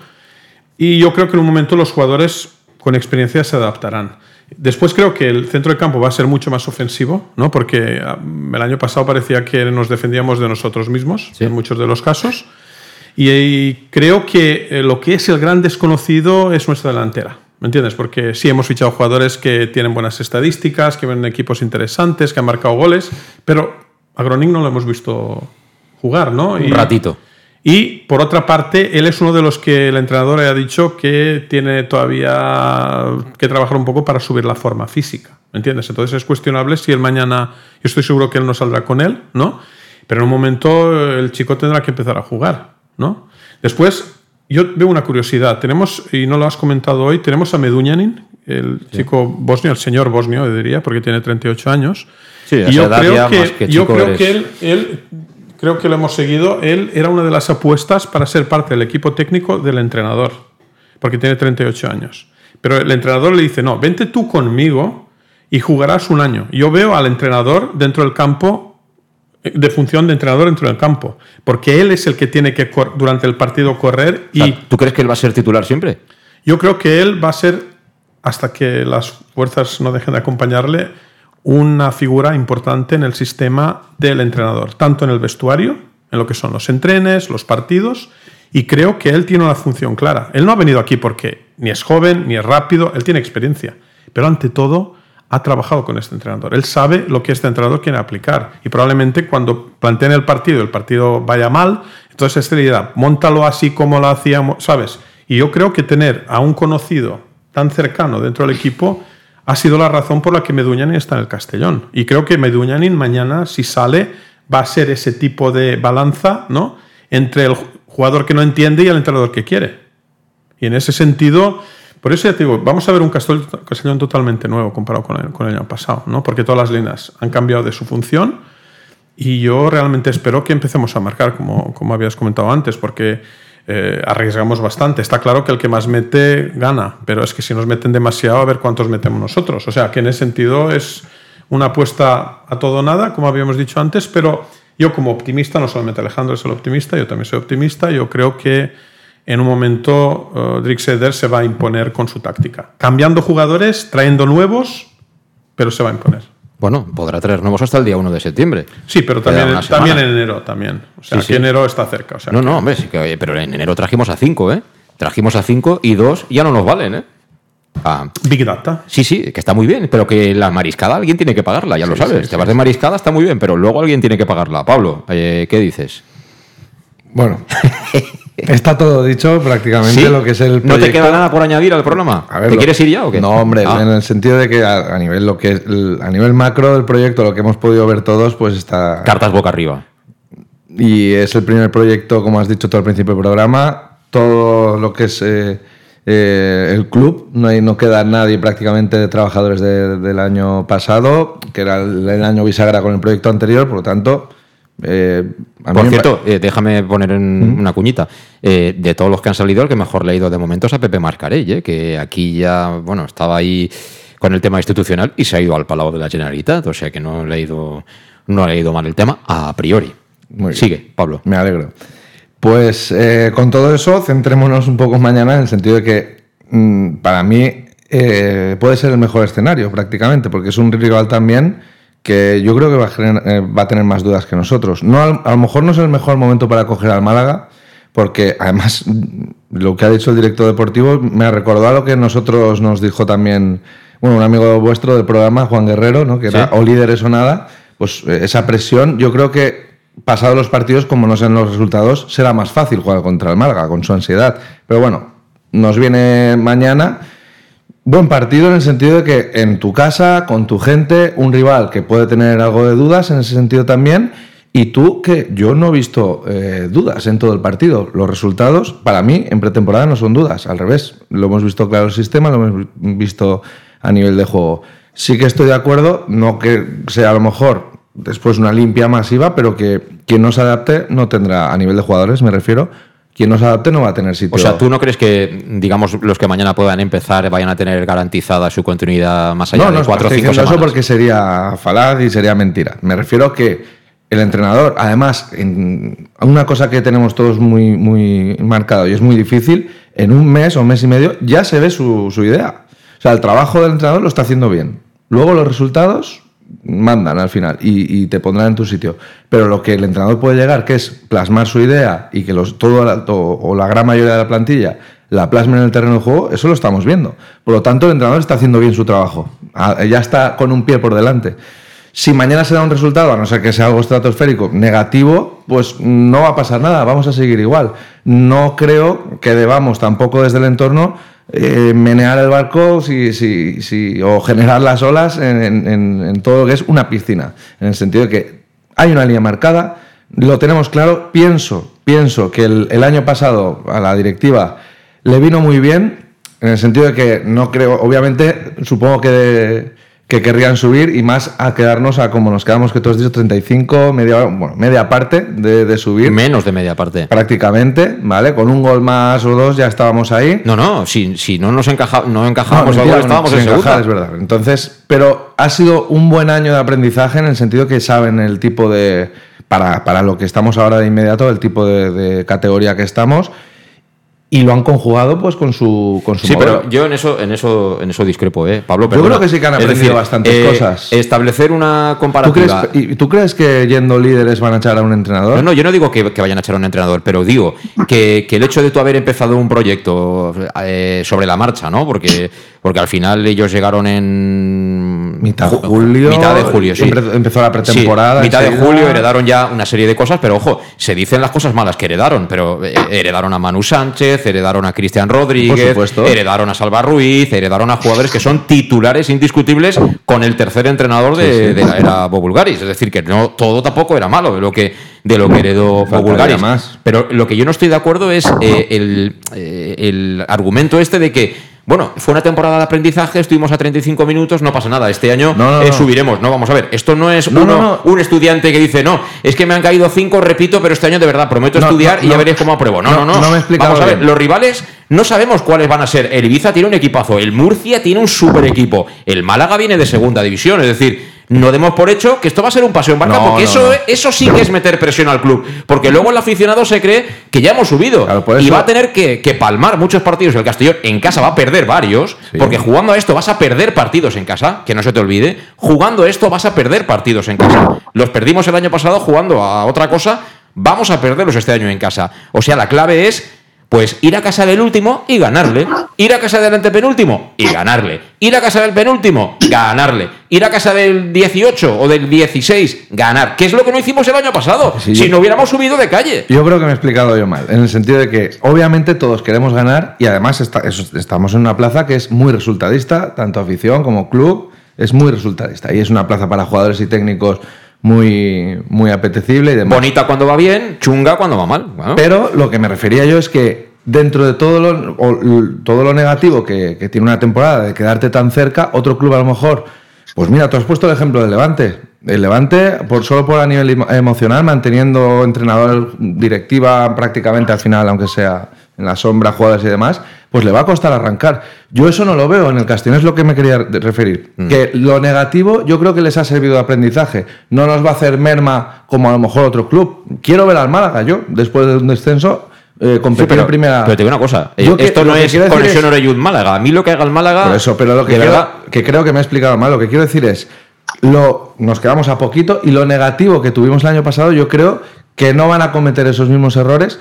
y yo creo que en un momento los jugadores con experiencia se adaptarán. Después creo que el centro de campo va a ser mucho más ofensivo, ¿no? porque ah, el año pasado parecía que nos defendíamos de nosotros mismos sí. en muchos de los casos. Y, y creo que eh, lo que es el gran desconocido es nuestra delantera. ¿Me entiendes? Porque sí hemos fichado jugadores que tienen buenas estadísticas, que ven equipos interesantes, que han marcado goles, pero a Groning no lo hemos visto jugar, ¿no? Y, Un ratito. Y por otra parte, él es uno de los que el entrenador ha dicho que tiene todavía que trabajar un poco para subir la forma física. ¿Me entiendes? Entonces es cuestionable si él mañana, yo estoy seguro que él no saldrá con él, ¿no? Pero en un momento el chico tendrá que empezar a jugar, ¿no? Después, yo veo una curiosidad. Tenemos, y no lo has comentado hoy, tenemos a Meduñanin, el sí. chico bosnio, el señor bosnio, diría, porque tiene 38 años. Sí, y yo creo, que, yo creo que él, él creo que lo hemos seguido, él era una de las apuestas para ser parte del equipo técnico del entrenador, porque tiene 38 años. Pero el entrenador le dice, no, vente tú conmigo y jugarás un año. Yo veo al entrenador dentro del campo, eh, de función de entrenador dentro del campo, porque él es el que tiene que, durante el partido, correr y... ¿Tú crees que él va a ser titular siempre? Yo creo que él va a ser, hasta que las fuerzas no dejen de acompañarle, una figura importante en el sistema del entrenador, tanto en el vestuario, en lo que son los entrenes, los partidos, y creo que él tiene una función clara. Él no ha venido aquí porque ni es joven, ni es rápido, él tiene experiencia, pero ante todo ha trabajado con este entrenador. Él sabe lo que este entrenador quiere aplicar y probablemente cuando planteen el partido, el partido vaya mal, entonces este le dirá, montalo así como lo hacíamos, ¿sabes? Y yo creo que tener a un conocido tan cercano dentro del equipo ha sido la razón por la que Meduñanin está en el Castellón. Y creo que Meduñanin mañana, si sale, va a ser ese tipo de balanza ¿no? entre el jugador que no entiende y el entrenador que quiere. Y en ese sentido, por eso ya te digo, vamos a ver un Castellón totalmente nuevo comparado con el, con el año pasado, ¿no? porque todas las líneas han cambiado de su función. Y yo realmente espero que empecemos a marcar, como, como habías comentado antes, porque eh, arriesgamos bastante. Está claro que el que más mete gana, pero es que si nos meten demasiado, a ver cuántos metemos nosotros. O sea, que en ese sentido es una apuesta a todo o nada, como habíamos dicho antes, pero yo como optimista, no solamente Alejandro es el optimista, yo también soy optimista, yo creo que en un momento uh, Drixeder se va a imponer con su táctica, cambiando jugadores, trayendo nuevos, pero se va a imponer. Bueno, podrá traer nuevos hasta el día 1 de septiembre. Sí, pero también, también en enero también. O sea, sí, enero está cerca. no, no, hombre, sí que, pero en enero trajimos a 5, ¿eh? Trajimos a 5 y 2 ya no nos valen, ¿eh? Ah, Big Data. Sí, sí, que está muy bien, pero que la mariscada alguien tiene que pagarla, ya lo sabes. Te vas de mariscada, está muy bien, pero luego alguien tiene que pagarla. Pablo, eh, ¿qué dices? Bueno, está todo dicho prácticamente lo que es el proyecto. ¿No te queda nada por añadir al programa? ¿Te quieres ir ya o qué? No, hombre, ah. en el sentido de que a, nivel lo que a nivel macro del proyecto, lo que hemos podido ver todos, pues está cartas boca arriba. Y es el primer proyecto, como has dicho todo al principio del programa, todo lo que es eh, eh, el club, no, hay, no queda nadie prácticamente de trabajadores del año pasado, que era el, el año bisagra con el proyecto anterior, por lo tanto eh, Por cierto, eh, déjame poner en una cuñita. Eh, de todos los que han salido, el que mejor leído de momento es a Pepe Mascarell, que aquí ya, bueno, estaba ahí con el tema institucional y se ha ido al Palau de la Generalitat, o sea que no he leído, no ha leído mal el tema a priori. Sigue, Pablo. Me alegro. Pues con todo eso, centrémonos un poco mañana en el sentido de que mm, para mí puede ser el mejor escenario prácticamente, porque es un rival también que yo creo que va a, eh, va a tener más dudas que nosotros. No, a, lo mejor no es el mejor momento para coger al Málaga, porque además lo que ha dicho el director deportivo me ha recordado a lo que nosotros nos dijo también bueno, un amigo vuestro del programa, Juan Guerrero, ¿no? que era o líderes o nada. Pues eh, esa presión, yo creo que pasados los partidos, como no sean los resultados, será más fácil jugar contra el Málaga, con su ansiedad. Pero bueno, nos viene mañana Buen partido en el sentido de que en tu casa, con tu gente, un rival que puede tener algo de dudas en ese sentido también, y tú que yo no he visto eh, dudas en todo el partido. Los resultados, para mí, en pretemporada no son dudas, al revés. Lo hemos visto claro el sistema, lo hemos visto a nivel de juego. Sí que estoy de acuerdo, no que sea a lo mejor después una limpia masiva, pero que quien no se adapte no tendrá, a nivel de jugadores me refiero, quien no se adapte no va a tener sitio. O sea, ¿tú no crees que, digamos, los que mañana puedan empezar vayan a tener garantizada su continuidad más allá de cuatro o cinco semanas? eso porque sería falaz y sería mentira. Me refiero a que el entrenador, además, en una cosa que tenemos todos muy, muy marcado y es muy difícil, en un mes o un mes y medio ya se ve su, su idea. O sea, el trabajo del entrenador lo está haciendo bien. Luego los resultados mandan al final y, te pondrán en tu sitio. Pero lo que el entrenador puede llegar, que es plasmar su idea y que los, todo o la gran mayoría de la plantilla la plasmen en el terreno de juego, eso lo estamos viendo. Por lo tanto, el entrenador está haciendo bien su trabajo. Ah, ya está con un pie por delante. Si mañana se da un resultado, a no ser que sea algo estratosférico, negativo, pues no va a pasar nada, vamos a seguir igual. No creo que debamos tampoco desde el entorno eh, menear el barco si, si, si, o generar las olas en, en, todo lo que es una piscina. En el sentido de que hay una línea marcada, lo tenemos claro. Pienso, pienso que el, el año pasado a la directiva le vino muy bien, en el sentido de que no creo, obviamente, supongo que que querrían subir y más a quedarnos a como nos quedamos que tú has dicho 35, media, bueno, media parte de, subir. Menos de media parte. Prácticamente, ¿vale? Con un gol más o dos ya estábamos ahí. No, no, si, si no nos encaja, no encajábamos estábamos en encajar, es verdad. Entonces, pero ha sido un buen año de aprendizaje en el sentido que saben el tipo de, para, para lo que estamos ahora de inmediato, el tipo de, de categoría que estamos y lo han conjugado pues con su con su sí pero yo en eso en eso en eso discrepo eh Pablo yo creo que sí que han aprendido bastantes eh, cosas. establecer una comparativa ¿Tú crees, ¿y tú crees que yendo líderes van a echar a un entrenador no no yo no digo que, vayan a echar a un entrenador pero digo que, que, el hecho de tú haber empezado un proyecto eh, sobre la marcha no porque porque al final ellos llegaron en mitad de julio. mitad de julio sí. empezó la pretemporada mitad de julio heredaron ya una serie de cosas pero ojo se dicen las cosas malas que heredaron pero eh, heredaron a Manu Sánchez heredaron a Cristian Rodríguez, heredaron a Salva Ruiz, heredaron a jugadores que son titulares indiscutibles con el tercer entrenador de, la era Bobulgaris. Es decir, que no todo tampoco era malo de lo que, de lo que heredó Bobulgaris. Pero lo que yo no estoy de acuerdo es eh, el, eh, el argumento este de que bueno, fue una temporada de aprendizaje, estuvimos a 35 minutos, no pasa nada, este año No, no, eh, no. subiremos. No, vamos a ver, esto no es No, uno- no, no. un estudiante que dice, no, es que me han caído cinco, repito, pero este año de verdad prometo estudiar y ya veréis cómo apruebo. No, no, No, no. me he vamos a ver, bien. los rivales no sabemos cuáles van a ser. El Ibiza tiene un equipazo, el Murcia tiene un super equipo, el Málaga viene de segunda división, es decir, no demos por hecho que esto va a ser un paseo en barca, No, porque no, eso, no. eso sí que es meter presión al club. Porque luego el aficionado se cree que ya hemos subido Claro, y va a tener que, que palmar muchos partidos. El Castellón en casa va a perder varios, Sí. porque jugando a esto vas a perder partidos en casa, que no se te olvide. Jugando a esto vas a perder partidos en casa. Los perdimos el año pasado jugando a otra cosa, vamos a perderlos este año en casa. O sea, la clave es pues ir a casa del último y ganarle. Ir a casa del antepenúltimo y ganarle. Ir a casa del penúltimo, ganarle. Ir a casa del 18 o del 16, ganar. Que es lo que no hicimos el año pasado. Sí, si yo- no hubiéramos subido de calle. Yo creo que me he explicado yo mal, en el sentido de que obviamente todos queremos ganar y además está- estamos en una plaza que es muy resultadista, tanto afición como club, es muy resultadista y es una plaza para jugadores y técnicos muy, muy apetecible y demás. Bonita cuando va bien, chunga cuando va mal. Bueno. Pero lo que me refería yo es que dentro de todo lo, o todo lo negativo que, que tiene una temporada de quedarte tan cerca, otro club a lo mejor, pues mira, tú has puesto el ejemplo del Levante. El Levante, por solo por a nivel emo- emocional, manteniendo entrenador, directiva prácticamente al final, aunque sea en la sombra, jugadores y demás, pues le va a costar arrancar. Yo eso no lo veo en el Castellón, es lo que me quería referir. Que lo negativo yo creo que les ha servido de aprendizaje. No nos va a hacer merma como a lo mejor otro club. Quiero ver al Málaga yo, después de un descenso, eh, Sí, competir pero, en primera. pero te digo una cosa, eh, que- esto no es conexión Oreyud Málaga. A mí lo que haga el Málaga, Por eso, pero lo que, quiero- verdad, que creo que me he explicado mal, lo que quiero decir es, lo, nos quedamos a poquito y lo negativo que tuvimos el año pasado, yo creo que no van a cometer esos mismos errores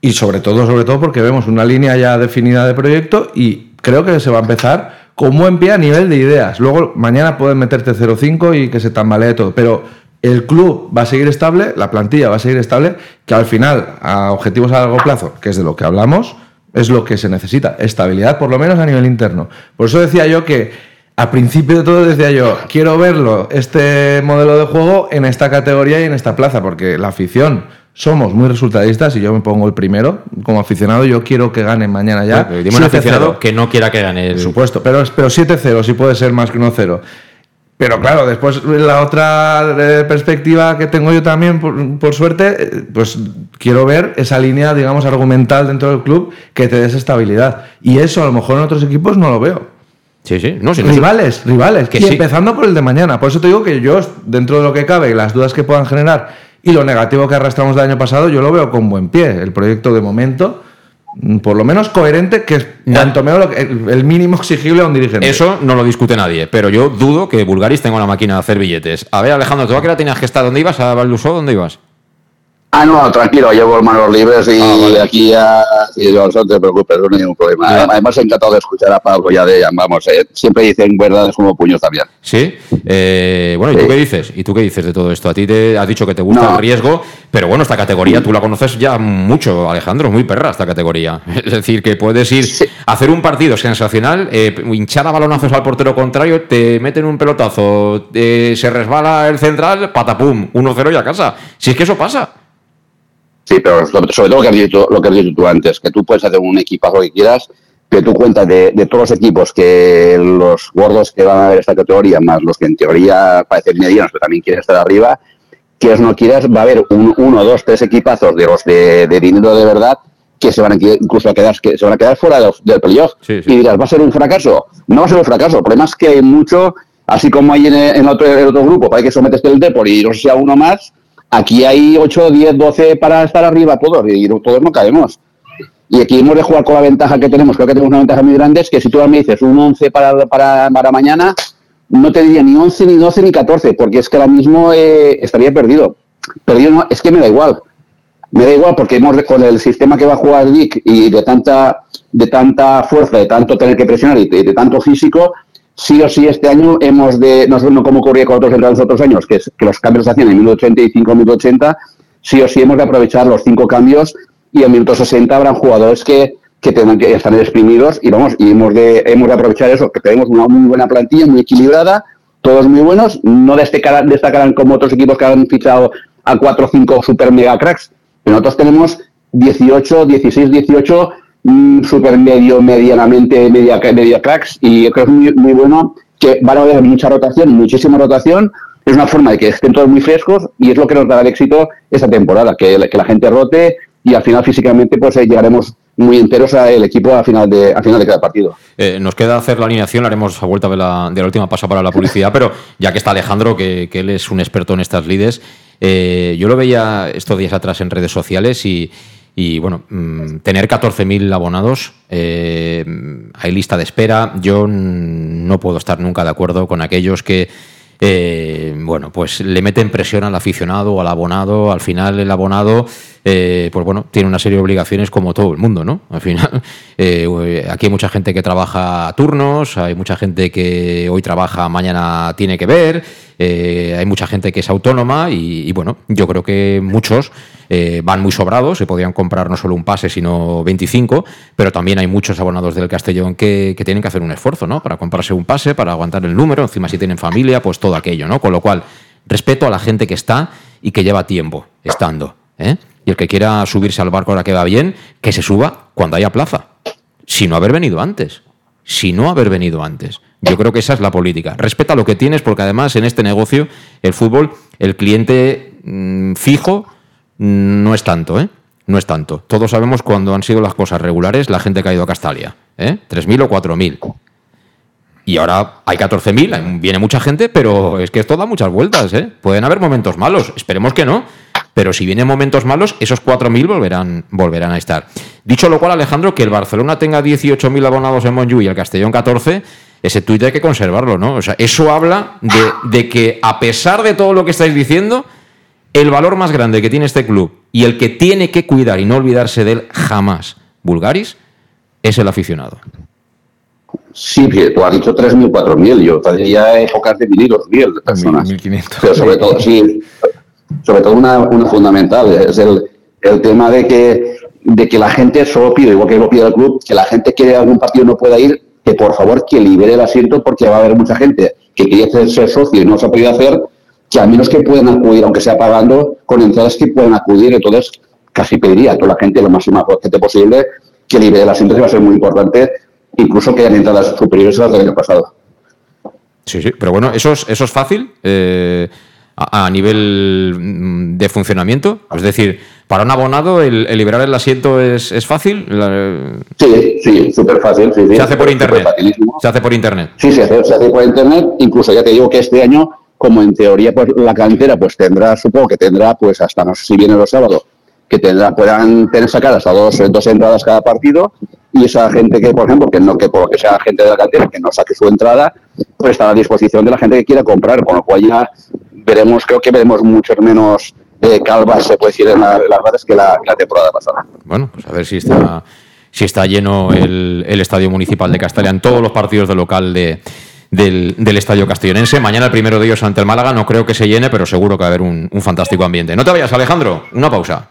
y sobre todo, sobre todo porque vemos una línea ya definida de proyecto y creo que se va a empezar con buen pie a nivel de ideas. Luego mañana pueden meterte 0-5 y que se tambalee todo, pero el club va a seguir estable, la plantilla va a seguir estable, que al final, a objetivos a largo plazo, que es de lo que hablamos, es lo que se necesita, estabilidad por lo menos a nivel interno. Por eso decía yo que a principio de todo decía yo, quiero verlo, este modelo de juego en esta categoría y en esta plaza, porque la afición somos muy resultadistas y yo me pongo el primero como aficionado, yo quiero que gane mañana ya. Bueno, dime un 7-0. aficionado que no quiera que gane el. Por supuesto, pero, pero 7-0 sí puede ser más que 1-0. Pero claro, después la otra eh, perspectiva que tengo yo también, por, por suerte, eh, pues quiero ver esa línea, digamos, argumental dentro del club que te des estabilidad. Y eso a lo mejor en otros equipos no lo veo. Sí, sí. No, si no- rivales, rivales. Que y sí. empezando por el de mañana. Por eso te digo que yo, dentro de lo que cabe, y las dudas que puedan generar y lo negativo que arrastramos del año pasado, yo lo veo con buen pie. El proyecto de momento, mm, por lo menos coherente, que es cuanto menos el, mínimo exigible a un dirigente. Eso no lo discute nadie, pero yo dudo que Bulgaris tenga una máquina de hacer billetes. A ver, Alejandro, ¿tú a qué hora tenías que estar? ¿Dónde ibas? ¿A Valusó? ¿Dónde ibas? Ah, no, tranquilo, llevo manos libres y Ah, vale. aquí a... y no, no te preocupes, no hay ningún problema. Ya. Además, encantado de escuchar a Pablo ya de... Vamos, eh, siempre dicen verdades como puños también. Sí. Eh, bueno, ¿y tú qué dices? ¿Y tú qué dices de todo esto? A ti te has dicho que te gusta No. el riesgo, pero bueno, esta categoría tú la conoces ya mucho, Alejandro, muy perra esta categoría. Es decir, que puedes ir Sí. a hacer un partido sensacional, eh, hinchar a balonazos al portero contrario, te meten un pelotazo, eh, se resbala el central, patapum, 1-0 y a casa. Si es que eso pasa. Sí, pero sobre, todo lo que, has dicho, lo que has dicho tú antes, que tú puedes hacer un equipazo que quieras, pero tú cuentas de, de todos los equipos que los gordos que van a ver esta categoría, más los que en teoría parecen medianos, pero también quieren estar arriba, quieras o no quieras, va a haber un, uno, dos, tres equipazos de los de, de dinero de verdad que se van a que- incluso a quedar, que se van a quedar fuera de los- del playoff. Sí, sí. Y dirás, ¿va a ser un fracaso? No va a ser un fracaso. El problema es que hay mucho, así como hay en, el- en otro, en otro grupo, para que sometes el Depor y no sé si a uno más, aquí hay 8, 10, 12 para estar arriba todos y todos no caemos. Y aquí hemos de jugar con la ventaja que tenemos. Creo que tenemos una ventaja muy grande, es que si tú me dices un 11 para, para, para mañana, no te diría ni 11, ni 12, ni 14, porque es que ahora mismo eh, estaría perdido. Perdido no, es que me da igual. Me da igual porque hemos con el sistema que va a jugar Vic y de tanta, de tanta fuerza, de tanto tener que presionar y de tanto físico, sí o sí este año hemos de, no sé no como ocurría con otros en los otros años, que, es, que los cambios se hacían en minuto 85, minuto 80, sí o sí hemos de aprovechar los cinco cambios y en minuto 60 habrán jugadores que, que tendrán que estar exprimidos y vamos, y hemos de, hemos de aprovechar eso, que tenemos una muy buena plantilla, muy equilibrada, todos muy buenos, no destacarán, destacarán como otros equipos que han fichado a cuatro o cinco super mega cracks, pero nosotros tenemos 18, 16, 18 mm, super medio, medianamente, media, media cracks, y creo que es muy, muy bueno que van a haber mucha rotación, muchísima rotación, es una forma de que estén todos muy frescos y es lo que nos dará el éxito esta temporada, que, que la gente rote y al final físicamente pues eh, llegaremos muy enteros al equipo a final de, a final de cada partido. Eh, nos queda hacer la alineación, haremos a vuelta de la, de la última pasa para la publicidad, pero ya que está Alejandro, que, que él es un experto en estas lides, eh, yo lo veía estos días atrás en redes sociales y, y bueno, mm, tener 14.000 abonados, eh, hay lista de espera, yo no puedo estar nunca de acuerdo con aquellos que eh, bueno, pues le meten presión al aficionado o al abonado. Al final, el abonado, eh, pues bueno, tiene una serie de obligaciones como todo el mundo, ¿no? Al final, eh, aquí hay mucha gente que trabaja a turnos, hay mucha gente que hoy trabaja, mañana tiene que ver, eh, hay mucha gente que es autónoma y, bueno, yo creo que muchos van muy sobrados, se podrían comprar no solo un pase, sino 25, pero también hay muchos abonados del Castellón que, que tienen que hacer un esfuerzo, ¿no? Para comprarse un pase, para aguantar el número, encima si tienen familia, pues todo aquello, ¿no? Con lo cual, respeto a la gente que está y que lleva tiempo estando, ¿eh? Y el que quiera subirse al barco ahora que va bien, que se suba cuando haya plaza, si no haber venido antes, si no haber venido antes. Yo creo que esa es la política. Respeta lo que tienes, porque además en este negocio, el fútbol, el cliente mmm, fijo no es tanto, ¿eh? No es tanto. Todos sabemos cuando han sido las cosas regulares la gente ha ido a Castalia. ¿eh? 3.000 o 4.000. Y ahora hay 14.000, viene mucha gente, pero es que esto da muchas vueltas. ¿eh? Pueden haber momentos malos, esperemos que no. Pero si vienen momentos malos, esos 4.000 volverán, volverán a estar. Dicho lo cual, Alejandro, que el Barcelona tenga 18.000 abonados en Montjuïc y el Castellón 14, ese tuit hay que conservarlo, ¿no? O sea, eso habla de, de que a pesar de todo lo que estáis diciendo, el valor más grande que tiene este club y el que tiene que cuidar y no olvidarse de él jamás, Bulgaris, es el aficionado. Sí, tú has dicho 3.000, 4.000, yo tendría épocas de 1.000, 2.000 de personas. 1.500. Pero sobre todo, sí, sobre todo una, una fundamental, es el, el tema de que, de que la gente solo pide, igual que lo pide el club, que la gente quiere algún partido no pueda ir, que por favor que libere el asiento porque va a haber mucha gente que quiere ser socio y no se ha podido hacer, que al menos que puedan acudir, aunque sea pagando, con entradas que puedan acudir. Entonces, casi pediría a toda la gente lo máximo gente posible que libere las entradas, va a ser muy importante, incluso que hayan entradas superiores a las del año pasado. Sí, sí, pero bueno, eso es, eso es fácil eh, a, a, nivel mm, de funcionamiento. Es decir, para un abonado, el, el liberar el asiento es, es fácil. La... Sí, sí, súper fácil. Sí, sí, se hace por internet. Se hace por internet. Sí, se hace, se hace por internet. Incluso ya te digo que este año como en teoría pues la cantera pues tendrá, supongo que tendrá pues hasta no sé si viene los sábados, que tendrá, puedan tener sacadas a dos, dos entradas cada partido y esa gente que, por ejemplo, que no que porque sea gente de la cantera, que no saque su entrada, pues está a disposición de la gente que quiera comprar, con lo cual ya veremos, creo que veremos muchos menos eh, calvas, se puede decir, en, la, las que la, la, temporada pasada. Bueno, pues a ver si está, si está lleno el, el Estadio Municipal de Castellán todos los partidos de local de del, Estadio Castellonense. Mañana el primero de ellos ante el Málaga. No creo que se llene, pero seguro que va a haber un fantástico ambiente. No te vayas, Alejandro. Una pausa.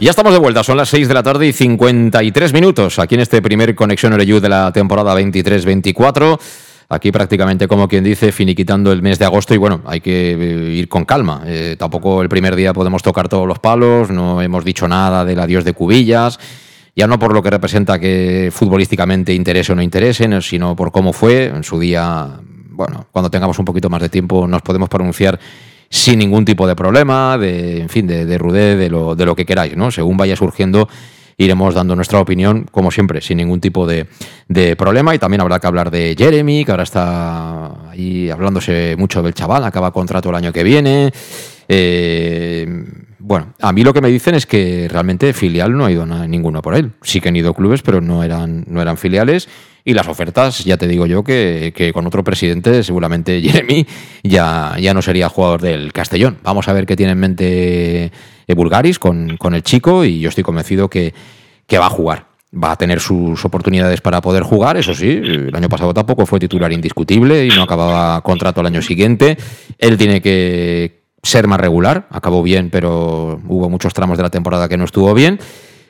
Ya estamos de vuelta, son las 6 de la tarde y 53 minutos aquí en este primer Conexión Oreyu de la temporada 23-24. Aquí prácticamente, como quien dice, finiquitando el mes de agosto y bueno, hay que eh, ir con calma. Eh, tampoco el primer día podemos tocar todos los palos, no hemos dicho nada del adiós de Cubillas, ya no por lo que representa que futbolísticamente interese o no interese, no, sino por cómo fue en su día. Bueno, cuando tengamos un poquito más de tiempo nos podemos pronunciar sin ningún tipo de problema, de, en fin, de, de rudez, de lo, de lo que queráis, ¿no? Según vaya surgiendo, iremos dando nuestra opinión, como siempre, sin ningún tipo de, de problema. Y también habrá que hablar de Jeremy, que ahora está ahí hablándose mucho del chaval, acaba contrato el año que viene. Eh, bueno, a mí lo que me dicen es que realmente filial no ha ido ninguno por él. Sí que han ido clubes, pero no eran, no eran filiales. Y las ofertas, ya te digo yo, que, con otro presidente, seguramente Jeremy, ya, ya no sería jugador del Castellón. Vamos a ver qué tiene en mente eh, Bulgaris con, con el chico y yo estoy convencido que, que va a jugar. Va a tener sus oportunidades para poder jugar, eso sí, el año pasado tampoco fue titular indiscutible y no acababa contrato el año siguiente. Él tiene que ser más regular. Acabó bien, pero hubo muchos tramos de la temporada que no estuvo bien.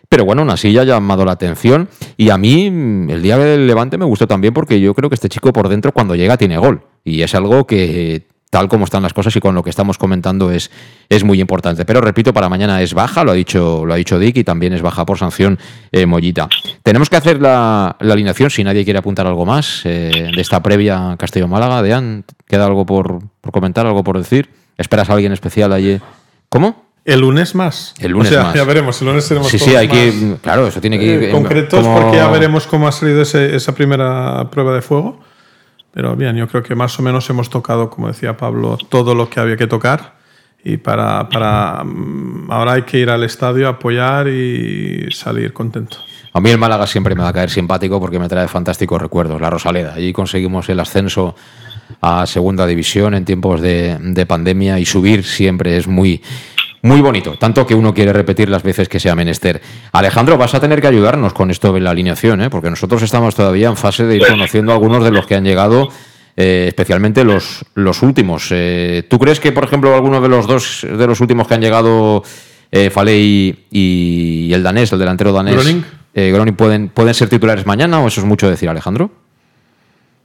Pero bueno, aún así ya ha llamado la atención. Y a mí, el día del Levante me gustó también porque yo creo que este chico por dentro, cuando llega, tiene gol. Y es algo que tal como están las cosas y con lo que estamos comentando es, es muy importante. Pero repito, para mañana es baja, lo ha dicho, lo ha dicho Dick, y también es baja por sanción eh, Mollita. Tenemos que hacer la, alineación, si nadie quiere apuntar algo más eh, de esta previa Castillo-Málaga. Dean, ¿queda algo por, comentar, algo por decir? ¿Esperas a alguien especial allí? ¿Cómo? El lunes más. El lunes o sea, más. Ya veremos, el lunes tenemos Sí, sí, hay que. Claro, eso tiene que ir. eh, concretos, porque ya veremos cómo ha salido ese- esa primera prueba de fuego. Pero bien, yo creo que más o menos hemos tocado, como decía Pablo, todo lo que había que tocar. Y para, para mm, ahora hay que ir al estadio, apoyar y salir contento. A mí el Málaga siempre me va a caer simpático porque me trae fantásticos recuerdos. La Rosaleda. Allí conseguimos el ascenso a segunda división en tiempos de, de pandemia y subir siempre es muy, muy bonito. Tanto que uno quiere repetir las veces que sea menester. Alejandro, vas a tener que ayudarnos con esto de la alineación, ¿eh? porque nosotros estamos todavía en fase de ir conociendo algunos de los que han llegado. eh, especialmente los, los últimos. Eh, ¿Tú crees que, por ejemplo, alguno de los dos de los últimos que han llegado, eh, Faley y, y el danés, el delantero danés, Groning. Groning, pueden, pueden ser titulares mañana o eso es mucho decir, Alejandro?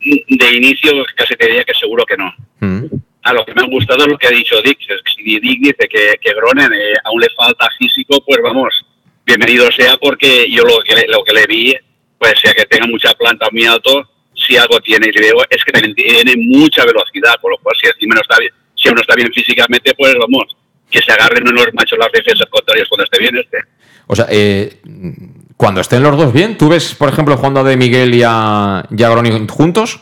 De inicio casi te diría que seguro que no. Mm. A lo que me ha gustado es lo que ha dicho Dick. Si Dick dice que, que Gronen eh, aún le falta físico, pues vamos, bienvenido sea porque yo lo que, lo que le vi, pues sea que tenga mucha planta muy alto, si algo tiene, y le veo, es que también tiene mucha velocidad, con lo cual si encima no está bien, si no está bien físicamente, pues vamos, que se agarren unos machos las defensas contrarias cuando esté bien este. O sea, eh, cuando estén los dos bien, ¿tú ves, por ejemplo, jugando a De Miguel y a, y juntos?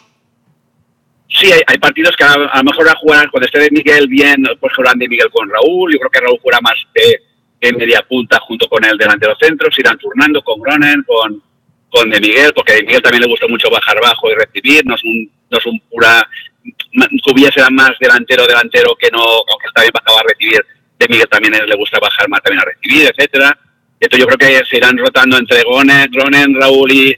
Sí, hay, partidos que a, lo mejor a jugar, cuando esté de Miguel bien, pues jugarán de Miguel con Raúl. Yo creo que Raúl jugará más de, media punta junto con el delantero centro. Se irán turnando con Gronen, con, con de Miguel, porque a de Miguel también le gusta mucho bajar bajo y recibir. No es un, no es un pura. Cubilla será más delantero, delantero que no, aunque está bien bajaba a recibir. De Miguel también le gusta bajar más también a recibir, etcétera. Entonces yo creo que se irán rotando entre Gronen, Gronen Raúl y,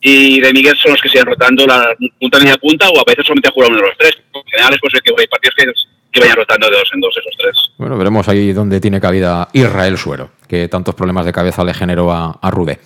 y de Miguel son los que se irán rotando la punta media punta o a veces solamente jugar uno de los tres. En general es posible que hay partidos que, que vayan rotando de dos en dos esos tres. Bueno, veremos ahí dónde tiene cabida Israel Suero, que tantos problemas de cabeza le generó a, a Rude.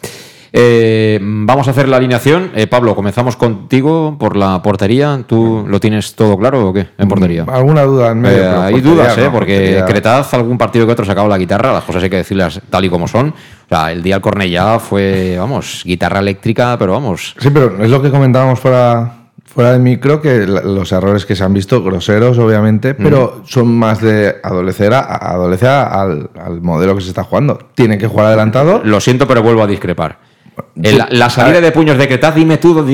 Eh, vamos a hacer la alineación. Eh, Pablo, comenzamos contigo por la portería. ¿Tú lo tienes todo claro o qué? En portería. Alguna duda en medio. Eh, hay dudas, ¿eh? no, porque portería- Cretaz algún partido que otro sacaba la guitarra, las cosas hay que decirlas tal y como son. O sea, el día del Cornellá fue, vamos, guitarra eléctrica, pero vamos. Sí, pero es lo que comentábamos fuera, fuera de micro, que los errores que se han visto, groseros obviamente, pero son más de adolecer, a, a- adolecer al, al modelo que se está jugando. Tiene que jugar adelantado. Lo siento, pero vuelvo a discrepar. En la, la salida de puños de Cretaz, dime tú,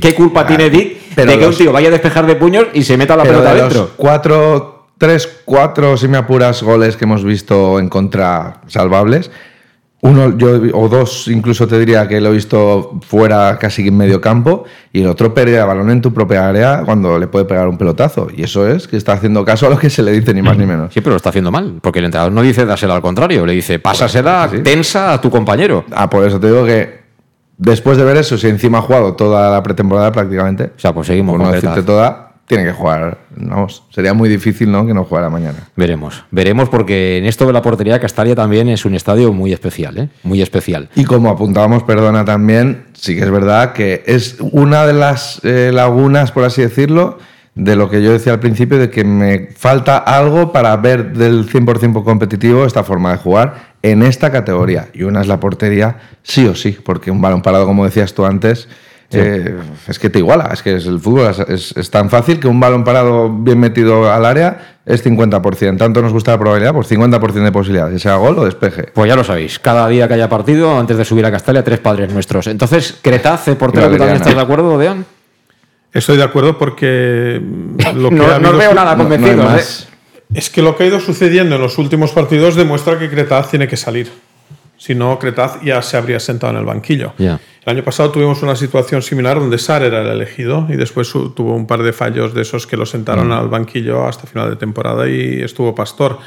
¿qué culpa tiene Dick pero de que los- un tío vaya a despejar de puños y se meta la pelota de los dentro? cuatro, tres, cuatro, si me apuras, goles que hemos visto en contra salvables, uno yo, o dos incluso te diría que lo he visto fuera casi en medio campo y el otro pérdida de balón en tu propia área cuando le puede pegar un pelotazo. Y eso es que está haciendo caso a lo que se le dice, ni más ni menos. Sí, pero lo está haciendo mal, porque el entrenador no dice dásela al contrario, le dice pásasela Sí. tensa a tu compañero. Ah, por eso te digo que después de ver eso, si encima ha jugado toda la pretemporada prácticamente, O sea, pues seguimos por no decirte toda, tiene que jugar. Vamos, sería muy difícil ¿no? que no jugara mañana. Veremos, veremos porque en esto de la portería Castalia también es un estadio muy especial, ¿eh? Muy especial. Y como apuntábamos, perdona también, sí que es verdad que es una de las eh, lagunas, por así decirlo, de lo que yo decía al principio, de que me falta algo para ver del 100% competitivo esta forma de jugar en esta categoría. Y una es la portería, sí o sí, porque un balón parado, como decías tú antes, eh, es que te iguala, es que es el fútbol es, es- es tan fácil que un balón parado bien metido al área es 50%. Tanto nos gusta la probabilidad, pues 50% de posibilidad, que sea gol o despeje. Pues ya lo sabéis, cada día que haya partido, antes de subir a Castalia, tres padres nuestros. Entonces, Cretaz, eh, portero, ¿tú también estás de acuerdo, Dean? Estoy de acuerdo porque lo que No, ha no veo nada no convencidos, más. ¿eh? Es que lo que ha ido sucediendo en los últimos partidos demuestra que Cretaz tiene que salir. Si no, Cretaz ya se habría sentado en el banquillo. El año pasado tuvimos una situación similar donde Sar era el elegido y después tuvo un par de fallos de esos que lo sentaron al banquillo hasta final de temporada y estuvo Pastor.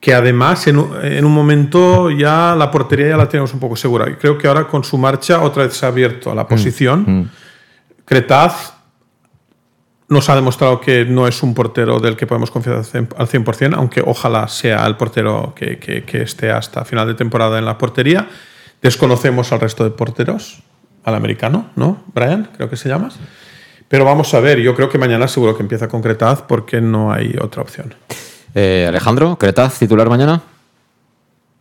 Que además en, un- en un momento ya la portería ya la tenemos un poco segura. Y creo que ahora con su marcha otra vez se ha abierto a la posición. Cretaz nos ha demostrado que no es un portero del que podemos confiar al 100%, aunque ojalá sea el portero que, que esté hasta final de temporada en la portería. Desconocemos al resto de porteros, al americano, ¿no? Brian, creo que se llama. Pero vamos a ver, yo creo que mañana seguro que empieza con Cretaz porque no hay otra opción. Eh, Alejandro, ¿Cretaz titular mañana?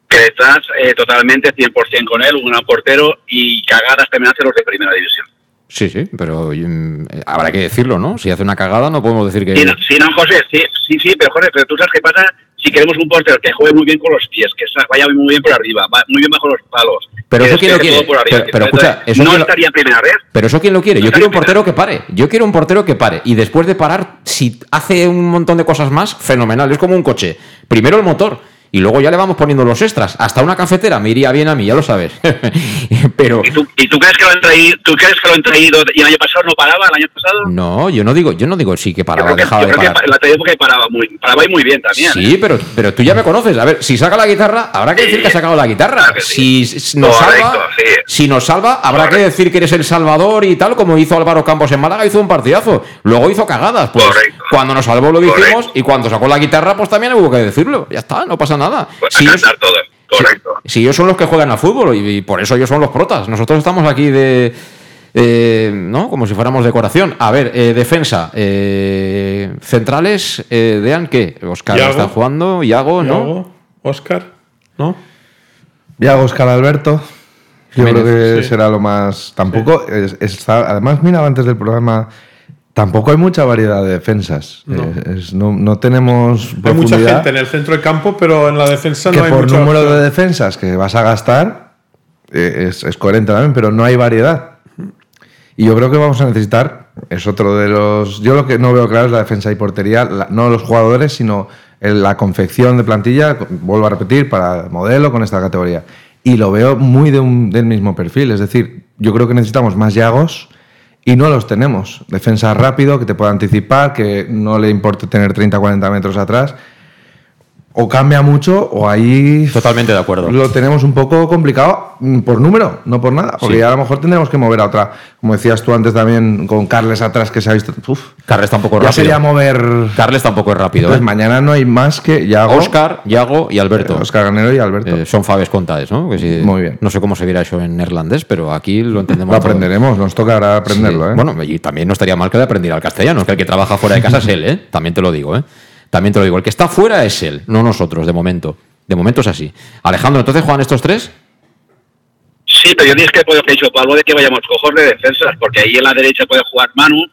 Cretaz eh, totalmente 100% con él, un portero y cagadas también hace los de primera división. Sí, sí, pero mm, habrá que decirlo, ¿no? Si hace una cagada no podemos decir que... Sí, no, sí, no José, sí, sí, sí, pero José, pero tú sabes qué pasa si queremos un portero que juegue muy bien con los pies, que vaya muy bien por arriba, muy bien bajo los palos. Pero eso quién lo quiere. pero, escucha, eso no estaría primera vez. Pero eso quién lo quiere. Yo quiero un portero que pare. Yo quiero un portero que pare. Y después de parar, si hace un montón de cosas más, fenomenal. Es como un coche. Primero el motor y luego ya le vamos poniendo los extras. Hasta una cafetera me iría bien a mí, ya lo sabes. Pero... ¿Y tú, crees que lo han traído, tú crees que lo han traído y el año pasado no paraba, el año pasado? No, yo no digo, yo no digo sí que paraba, dejaba de parar. Que la traído porque paraba muy, paraba y muy bien también. Sí, pero, pero tú ya me conoces. A ver, si saca la guitarra, habrá que decir que ha sacado la guitarra. Si nos salva, si nos salva, habrá que decir que eres el salvador y tal, como hizo Álvaro Campos en Málaga, hizo un partidazo. Luego hizo cagadas. Pues cuando nos salvó lo dijimos y cuando sacó la guitarra, pues también hubo que decirlo. Ya está, no pasa nada. Pues todo. Correcto. Si, ellos son los que juegan al fútbol y, por eso ellos son los protas. Nosotros estamos aquí de. Eh, ¿no? Como si fuéramos decoración. A ver, eh, defensa. Eh, centrales, Dean, ¿qué? Oscar está jugando, Iago, ¿no? Oscar, ¿no? Iago, Oscar Alberto. Yo creo que será lo más. Tampoco. además, mira, antes del programa Tampoco hay mucha variedad de defensas. No, eh, no, tenemos. Hay mucha gente en el centro del campo, pero en la defensa no hay por número de defensas que vas a gastar eh, es, coherente también, pero no hay variedad. Y yo creo que vamos a necesitar, es otro de los. Yo lo que no veo claro es la defensa y portería, no los jugadores, sino la confección de plantilla, vuelvo a repetir, para modelo con esta categoría. Y lo veo muy de un, del mismo perfil, es decir, yo creo que necesitamos más Yagos y no los tenemos. Defensa rápido, que te pueda anticipar, que no le importe tener 30 40 metros atrás o cambia mucho o ahí... Totalmente de acuerdo. Lo tenemos un poco complicado mm, por número, no por nada. Porque ya a lo mejor tendremos que mover a otra. Como decías tú antes también con Carles atrás que se ha visto... Uf, Carles tampoco es rápido. Ya sería mover... Carles tampoco es rápido. Pues mañana no hay más que Yago... Oscar, Yago y Alberto. Eh, Oscar Ganero y Alberto. Eh, son Faves Contaes, ¿no? Muy bien. No sé cómo se viera eso en neerlandés, pero aquí lo entendemos. Lo aprenderemos, nos tocará aprenderlo, ¿eh? Bueno, y también no estaría mal que le aprendiera el castellano, que el que trabaja fuera de casa es él, ¿eh? También te lo digo, ¿eh? También te lo digo, el que está fuera es él, no nosotros, de momento. De momento es así. Alejandro, ¿entonces juegan estos tres? Sí, pero yo digo que puedo que dicho Pablo de que vayamos cojos de defensas, porque ahí en la derecha puede jugar Manu.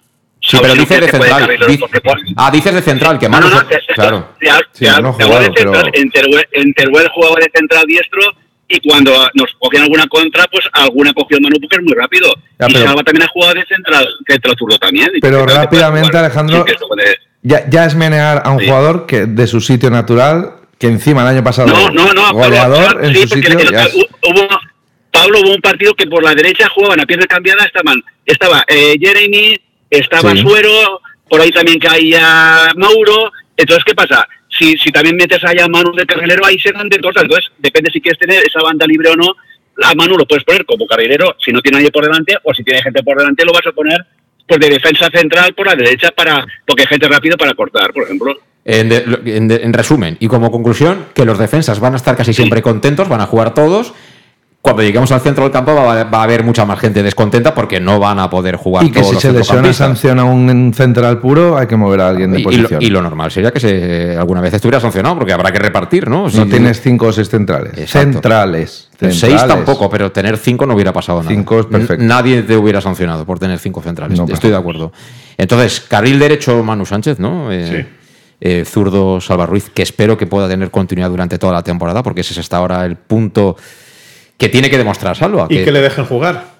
Sí, pero dices de central. ah, dices de central, que Manu. No, no, claro. Sí, no jugado, de central, en, Teruel, jugaba de central diestro y cuando nos cogían alguna contra, pues alguna cogió Manu porque es muy rápido. y Salva también ha jugado de central, central zurdo también. Pero rápidamente, Alejandro, ya, es menear a un jugador que de su sitio natural, que encima el año pasado no, no, no, goleador en su sitio. hubo, Pablo hubo un partido que por la derecha jugaban a pierna cambiada, estaban, estaba eh, Jeremy, estaba Suero, por ahí también caía Mauro. Entonces, ¿qué pasa? Si, si también metes allá a Manu de carrilero, ahí se dan de cosas. Entonces, depende si quieres tener esa banda libre o no. A Manu lo puedes poner como carrilero si no tiene nadie por delante, o si tiene gente por delante, lo vas a poner pues de defensa central por la derecha para porque hay gente rápido para cortar, por ejemplo. En, resumen, y como conclusión, que los defensas van a estar casi siempre contentos, van a jugar todos. Cuando lleguemos al centro del campo va, a haber mucha más gente descontenta porque no van a poder jugar y que si se lesiona sanciona un central puro hay que mover a alguien de posición y lo, normal sería que se, alguna vez estuviera sancionado porque habrá que repartir no no tienes cinco o seis centrales centrales Seis tampoco, pero tener cinco no hubiera pasado nada. Cinco es perfecto. Nadie te hubiera sancionado por tener cinco centrales. Estoy de acuerdo. Entonces, carril derecho Manu Sánchez, ¿no? Eh, sí. Eh, zurdo Salva Ruiz, que espero que pueda tener continuidad durante toda la temporada, porque ese es hasta ahora el punto que tiene que demostrar Salva. Y que, le dejen jugar.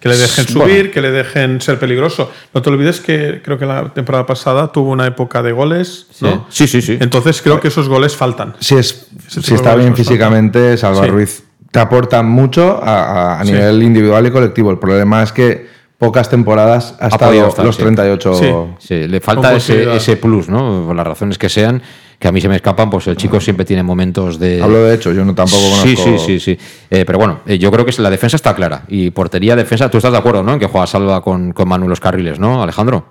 Que le dejen subir, que le dejen ser peligroso. No te olvides que creo que la temporada pasada tuvo una época de goles. Sí, sí, sí. Entonces creo que esos goles faltan. Si, es, si está bien físicamente, Salva Ruiz te aporta mucho a, nivel individual y colectivo. El problema es que pocas temporadas ha, estado los 38. Sí, le falta ese, ese, plus, ¿no? Por las razones que sean, que a mí se me escapan, pues el chico siempre tiene momentos de. Hablo de hecho, yo no tampoco conozco. Sí, sí, sí, sí. Eh, pero bueno, eh, yo creo que la defensa está clara. Y portería, defensa, tú estás de acuerdo, ¿no? En que juega Salva con, con Manuel los carriles, ¿no, Alejandro?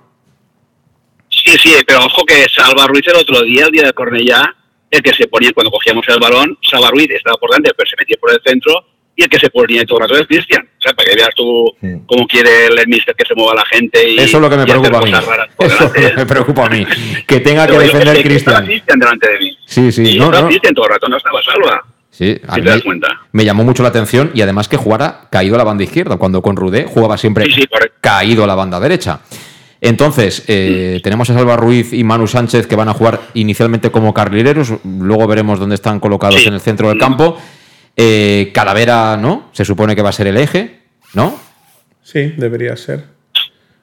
Sí, sí, pero ojo que Salva Ruiz el otro día, el día de Cornellá, el que se ponía cuando cogíamos el balón, Salva Ruiz estaba por delante, pero se metía por el centro, y el que se ponía todo el rato es Cristian. O sea, para que veas tú cómo quiere el mister que se mueva la gente. Y, Eso es lo que me y preocupa a mí. Eso es lo que me preocupa a mí. Que tenga que defender que Cristian. Cristian delante de mí. Sí, sí, y no, no. Cristian todo el rato, no estaba Salva. Sí, a Si mí te das cuenta. me llamó mucho la atención y además que jugara caído a la banda izquierda, cuando con Rudé jugaba siempre caído a la banda derecha. Entonces, eh, tenemos a Salva Ruiz y Manu Sánchez que van a jugar inicialmente como carrileros, luego veremos dónde están colocados en el centro del campo. Eh, Calavera, ¿no? Se supone que va a ser el eje, ¿no? Sí, debería ser.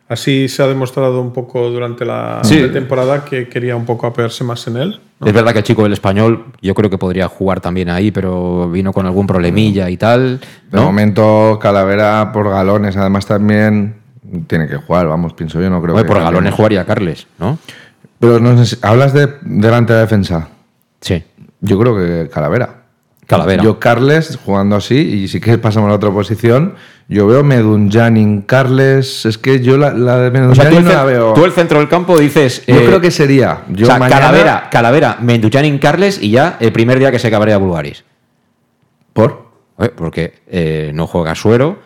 Así se ha demostrado un poco durante la Sí. temporada que quería un poco apoyarse más en él. Es verdad que el chico del español, yo creo que podría jugar también ahí, pero vino con algún problemilla y tal. De momento, Calavera por galones, además también tiene que jugar, vamos, pienso yo, no creo Hombre, que por galones jugaría Carles, ¿no? Pero no sé si- hablas de delante de la defensa. Sí. Yo creo que Calavera. Calavera. Yo Carles jugando así, y si quieres pasamos a la otra posición, yo veo Medunjanin, Carles, es que yo la, la de O sea, tú Medunjanin el, no la veo. tú el centro del campo dices. Yo eh, creo que sería. Yo o sea, mañana- Calavera, Calavera, Menduchanin, Carles y ya el primer día que se cabrea Bulgaris. ¿Por? Eh, Porque eh, no juega Suero.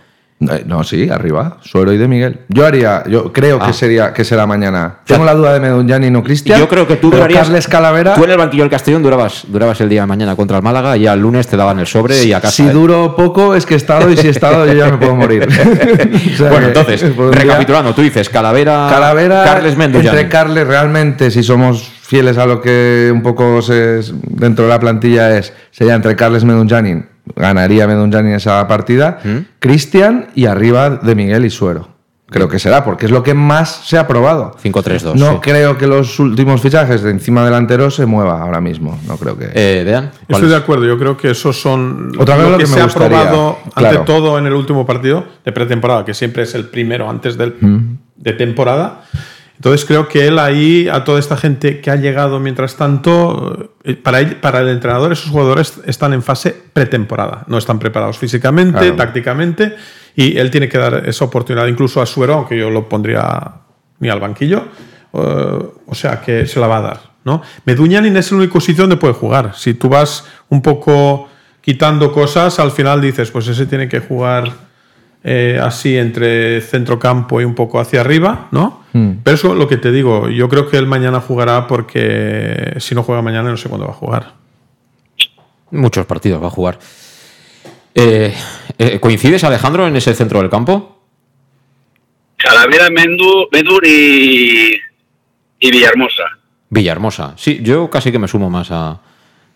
Eh, No, sí, arriba, Suero y de Miguel. Yo haría, yo creo Ah. que sería que será mañana. Tengo la duda de Medunjanin o Cristian. Yo creo que tú durarías. Carles Calavera. Tú en el banquillo del Castellón durabas, durabas el día de mañana contra el Málaga y ya el lunes te daban el sobre y a casa. Si ¿eh? duro poco es que he estado y si he estado yo ya me puedo morir. O sea bueno, entonces, día- recapitulando, tú dices Calavera, Calavera, Carles Menduchanin. entre Carles realmente, si somos fieles a lo que un poco se, dentro de la plantilla es, sería entre Carles Medunjanin, ganaría Medunjanin esa partida, ¿Mm? Cristian y arriba de Miguel y Suero. Creo que será, porque es lo que más se ha probado. 5-3-2. No sí. creo que los últimos fichajes de encima delantero se mueva ahora mismo. No creo que. Eh, Dean, ¿cuál Estoy de acuerdo, yo creo que esos son Otra vez lo lo que, que me se ha gustaría, probado claro. ante todo en el último partido de pretemporada, que siempre es el primero antes del, Mm. de temporada. Entonces creo que él ahí, a toda esta gente que ha llegado mientras tanto, eh, para, él- para el entrenador esos jugadores están en fase pretemporada, no están preparados físicamente, Claro. tácticamente, y él tiene que dar esa oportunidad incluso a Suero, aunque yo lo pondría ni al banquillo, eh, o sea que se la va a dar. ¿no? Meduñanin es el único sitio donde puede jugar. Si tú vas un poco quitando cosas, al final dices, pues ese tiene que jugar eh, así entre centrocampo y un poco hacia arriba, ¿no? Hmm. Pero eso lo que te digo, yo creo que él mañana jugará porque si no juega mañana no sé cuándo va a jugar. Muchos partidos va a jugar. Eh, eh, ¿Coincides, Alejandro, en ese centro del campo? Calavera, Mendu, Medur y, y Villahermosa. Villahermosa. Sí, yo casi que me sumo más a,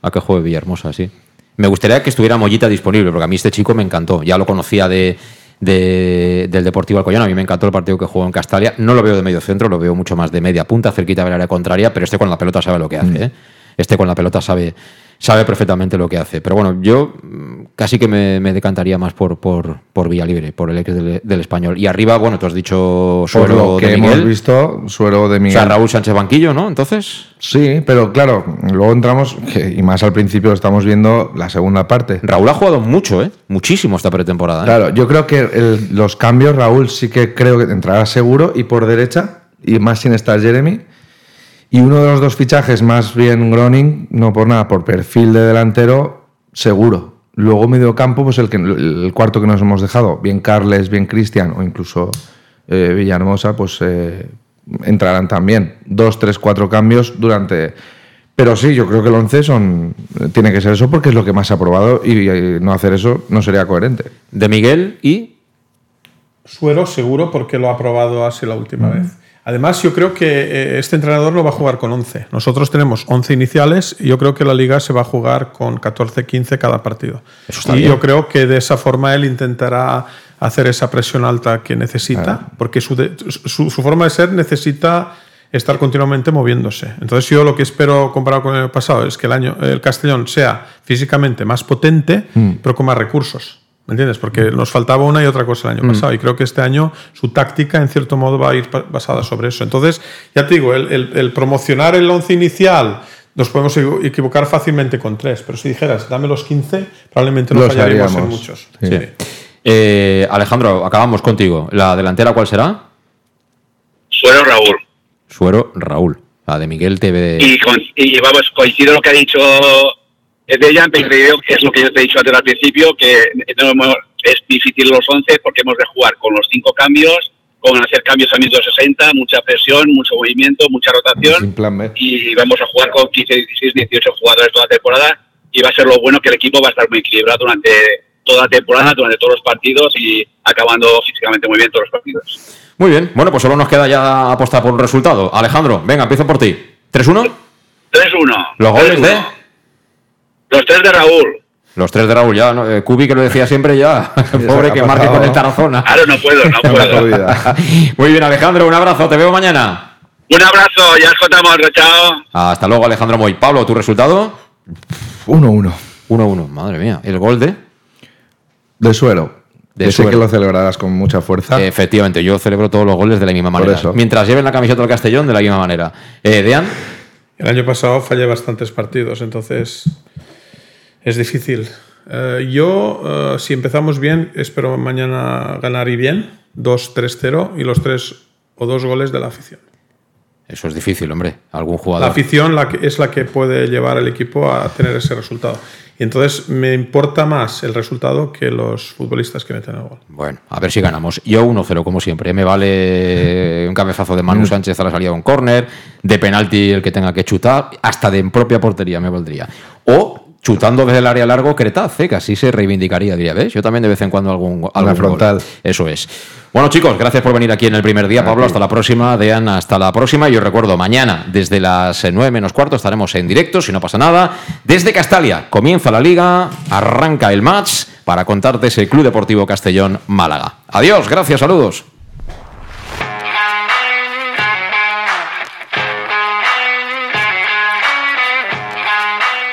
a que juegue Villahermosa, sí. Me gustaría que estuviera Mollita disponible, porque a mí este chico me encantó. Ya lo conocía de, de- del Deportivo Alcoyano. A mí me encantó el partido que jugó en Castalia. No lo veo de medio centro, lo veo mucho más de media punta, cerquita del área contraria, pero este con la pelota sabe lo que hace. ¿eh? Este con la pelota sabe, sabe perfectamente lo que hace. Pero bueno, yo mm, casi que me, me decantaría más por, por, por Vía Libre, por el ex del, del español. Y arriba, bueno, tú has dicho Por Suero lo que de hemos visto, Suero de O Miguel. sea, Raúl Sánchez Banquillo, ¿no? Entonces. Sí, pero claro, luego entramos, y más al principio estamos viendo la segunda parte. Raúl ha jugado mucho, ¿eh? Muchísimo esta pretemporada. ¿eh? Claro, yo creo que el- los cambios, Raúl sí que creo que entrará seguro y por derecha, y más sin estar Jeremy. Y uno de los dos fichajes, más bien Groning, no por nada, por perfil de delantero, seguro. Luego medio campo, pues el, que, el cuarto que nos hemos dejado, bien Carles, bien Cristian o incluso eh, Villahermosa, pues eh, entrarán también. Dos, tres, cuatro cambios durante... Pero sí, yo creo que el 11 son, tiene que ser eso porque es lo que más se ha probado y, no hacer eso no sería coherente. De Miguel y. Suero seguro porque lo ha probado así la Mm. última vez. Además, yo creo que eh, este entrenador no va a jugar con 11. Nosotros tenemos 11 iniciales y yo creo que la liga se va a jugar con 14-15 cada partido. Eso está y bien. yo creo que de esa forma él intentará hacer esa presión alta que necesita, porque su, de- su, su forma de ser necesita estar continuamente moviéndose. Entonces yo lo que espero comparado con el año pasado es que el, año, el Castellón sea físicamente más potente, Mm. pero con más recursos. ¿Me entiendes? Porque nos faltaba una y otra cosa el año Mm. pasado y creo que este año su táctica en cierto modo va a ir basada sobre eso. Entonces, ya te digo, el, el- el promocionar el 11 inicial nos podemos equi- equivocar fácilmente con tres, pero si dijeras, dame los 15, probablemente no Los fallaríamos en muchos. Sí. Sí. Eh, Alejandro, acabamos contigo. ¿La delantera cuál será? Suero Raúl. Suero, Raúl. La de Miguel TV. Y, con, y vamos, coincido lo que ha dicho de ella, pero es lo que yo te he dicho antes al principio, que es difícil los 11 porque hemos de jugar con los cinco cambios, con hacer cambios a 160, mucha presión, mucho movimiento, mucha rotación. Plan y vamos a jugar con 15, 16, 18 jugadores toda la temporada y va a ser lo bueno que el equipo va a estar muy equilibrado durante toda la temporada, durante todos los partidos y acabando físicamente muy bien todos los partidos. Muy bien. Bueno, pues solo nos queda ya apostar por un resultado. Alejandro, venga, empiezo por ti. ¿3-1? 3-1. Los goles de. Los tres de Raúl. Los tres de Raúl, ya. ¿no? Eh, Cubi, que lo decía siempre, ya. Pobre que marque con el Tarazona. Claro, no puedo, no puedo. Muy bien, Alejandro, un abrazo. Te veo mañana. Un abrazo, ya os contamos, chao. Hasta luego, Alejandro Moy. Pablo, ¿tu resultado? 1-1. 1-1. Madre mía. ¿El gol de? De suelo. De Yo sé Suero. que lo celebrarás con mucha fuerza. Efectivamente, yo celebro todos los goles de la misma Por manera. eso. Mientras lleven la camiseta del Castellón, de la misma manera. Eh, Dean, El año pasado fallé bastantes partidos, entonces es difícil. Eh, yo, eh, si empezamos bien, espero mañana ganar y bien. 2-3-0 y los tres o dos goles de la afición. eso es difícil, hombre. Algún La jugador. afición la que, es la que puede llevar al equipo a tener ese resultado. Y entonces me importa más el resultado que los futbolistas que meten el gol. Bueno, a ver si ganamos. Yo 1-0, como siempre. Me vale un cabezazo de Manu Sánchez a la salida de un córner, de penalti el que tenga que chutar, hasta de propia portería me valdría. O chutando desde el área largo, Cretaz, ¿eh? que así se reivindicaría, diría, ¿ves? Yo también de vez en cuando algún, algún gol. frontal. Eso es. Bueno, chicos, gracias por venir aquí en el primer día. Pablo, hasta la próxima. Dean, hasta la próxima. Y os recuerdo, mañana, desde las eh, 9 menos cuarto, estaremos en directo, si no pasa nada. Desde Castalia, comienza la liga, arranca el match para contarte ese Club Deportivo Castellón Málaga. Adiós, gracias, saludos.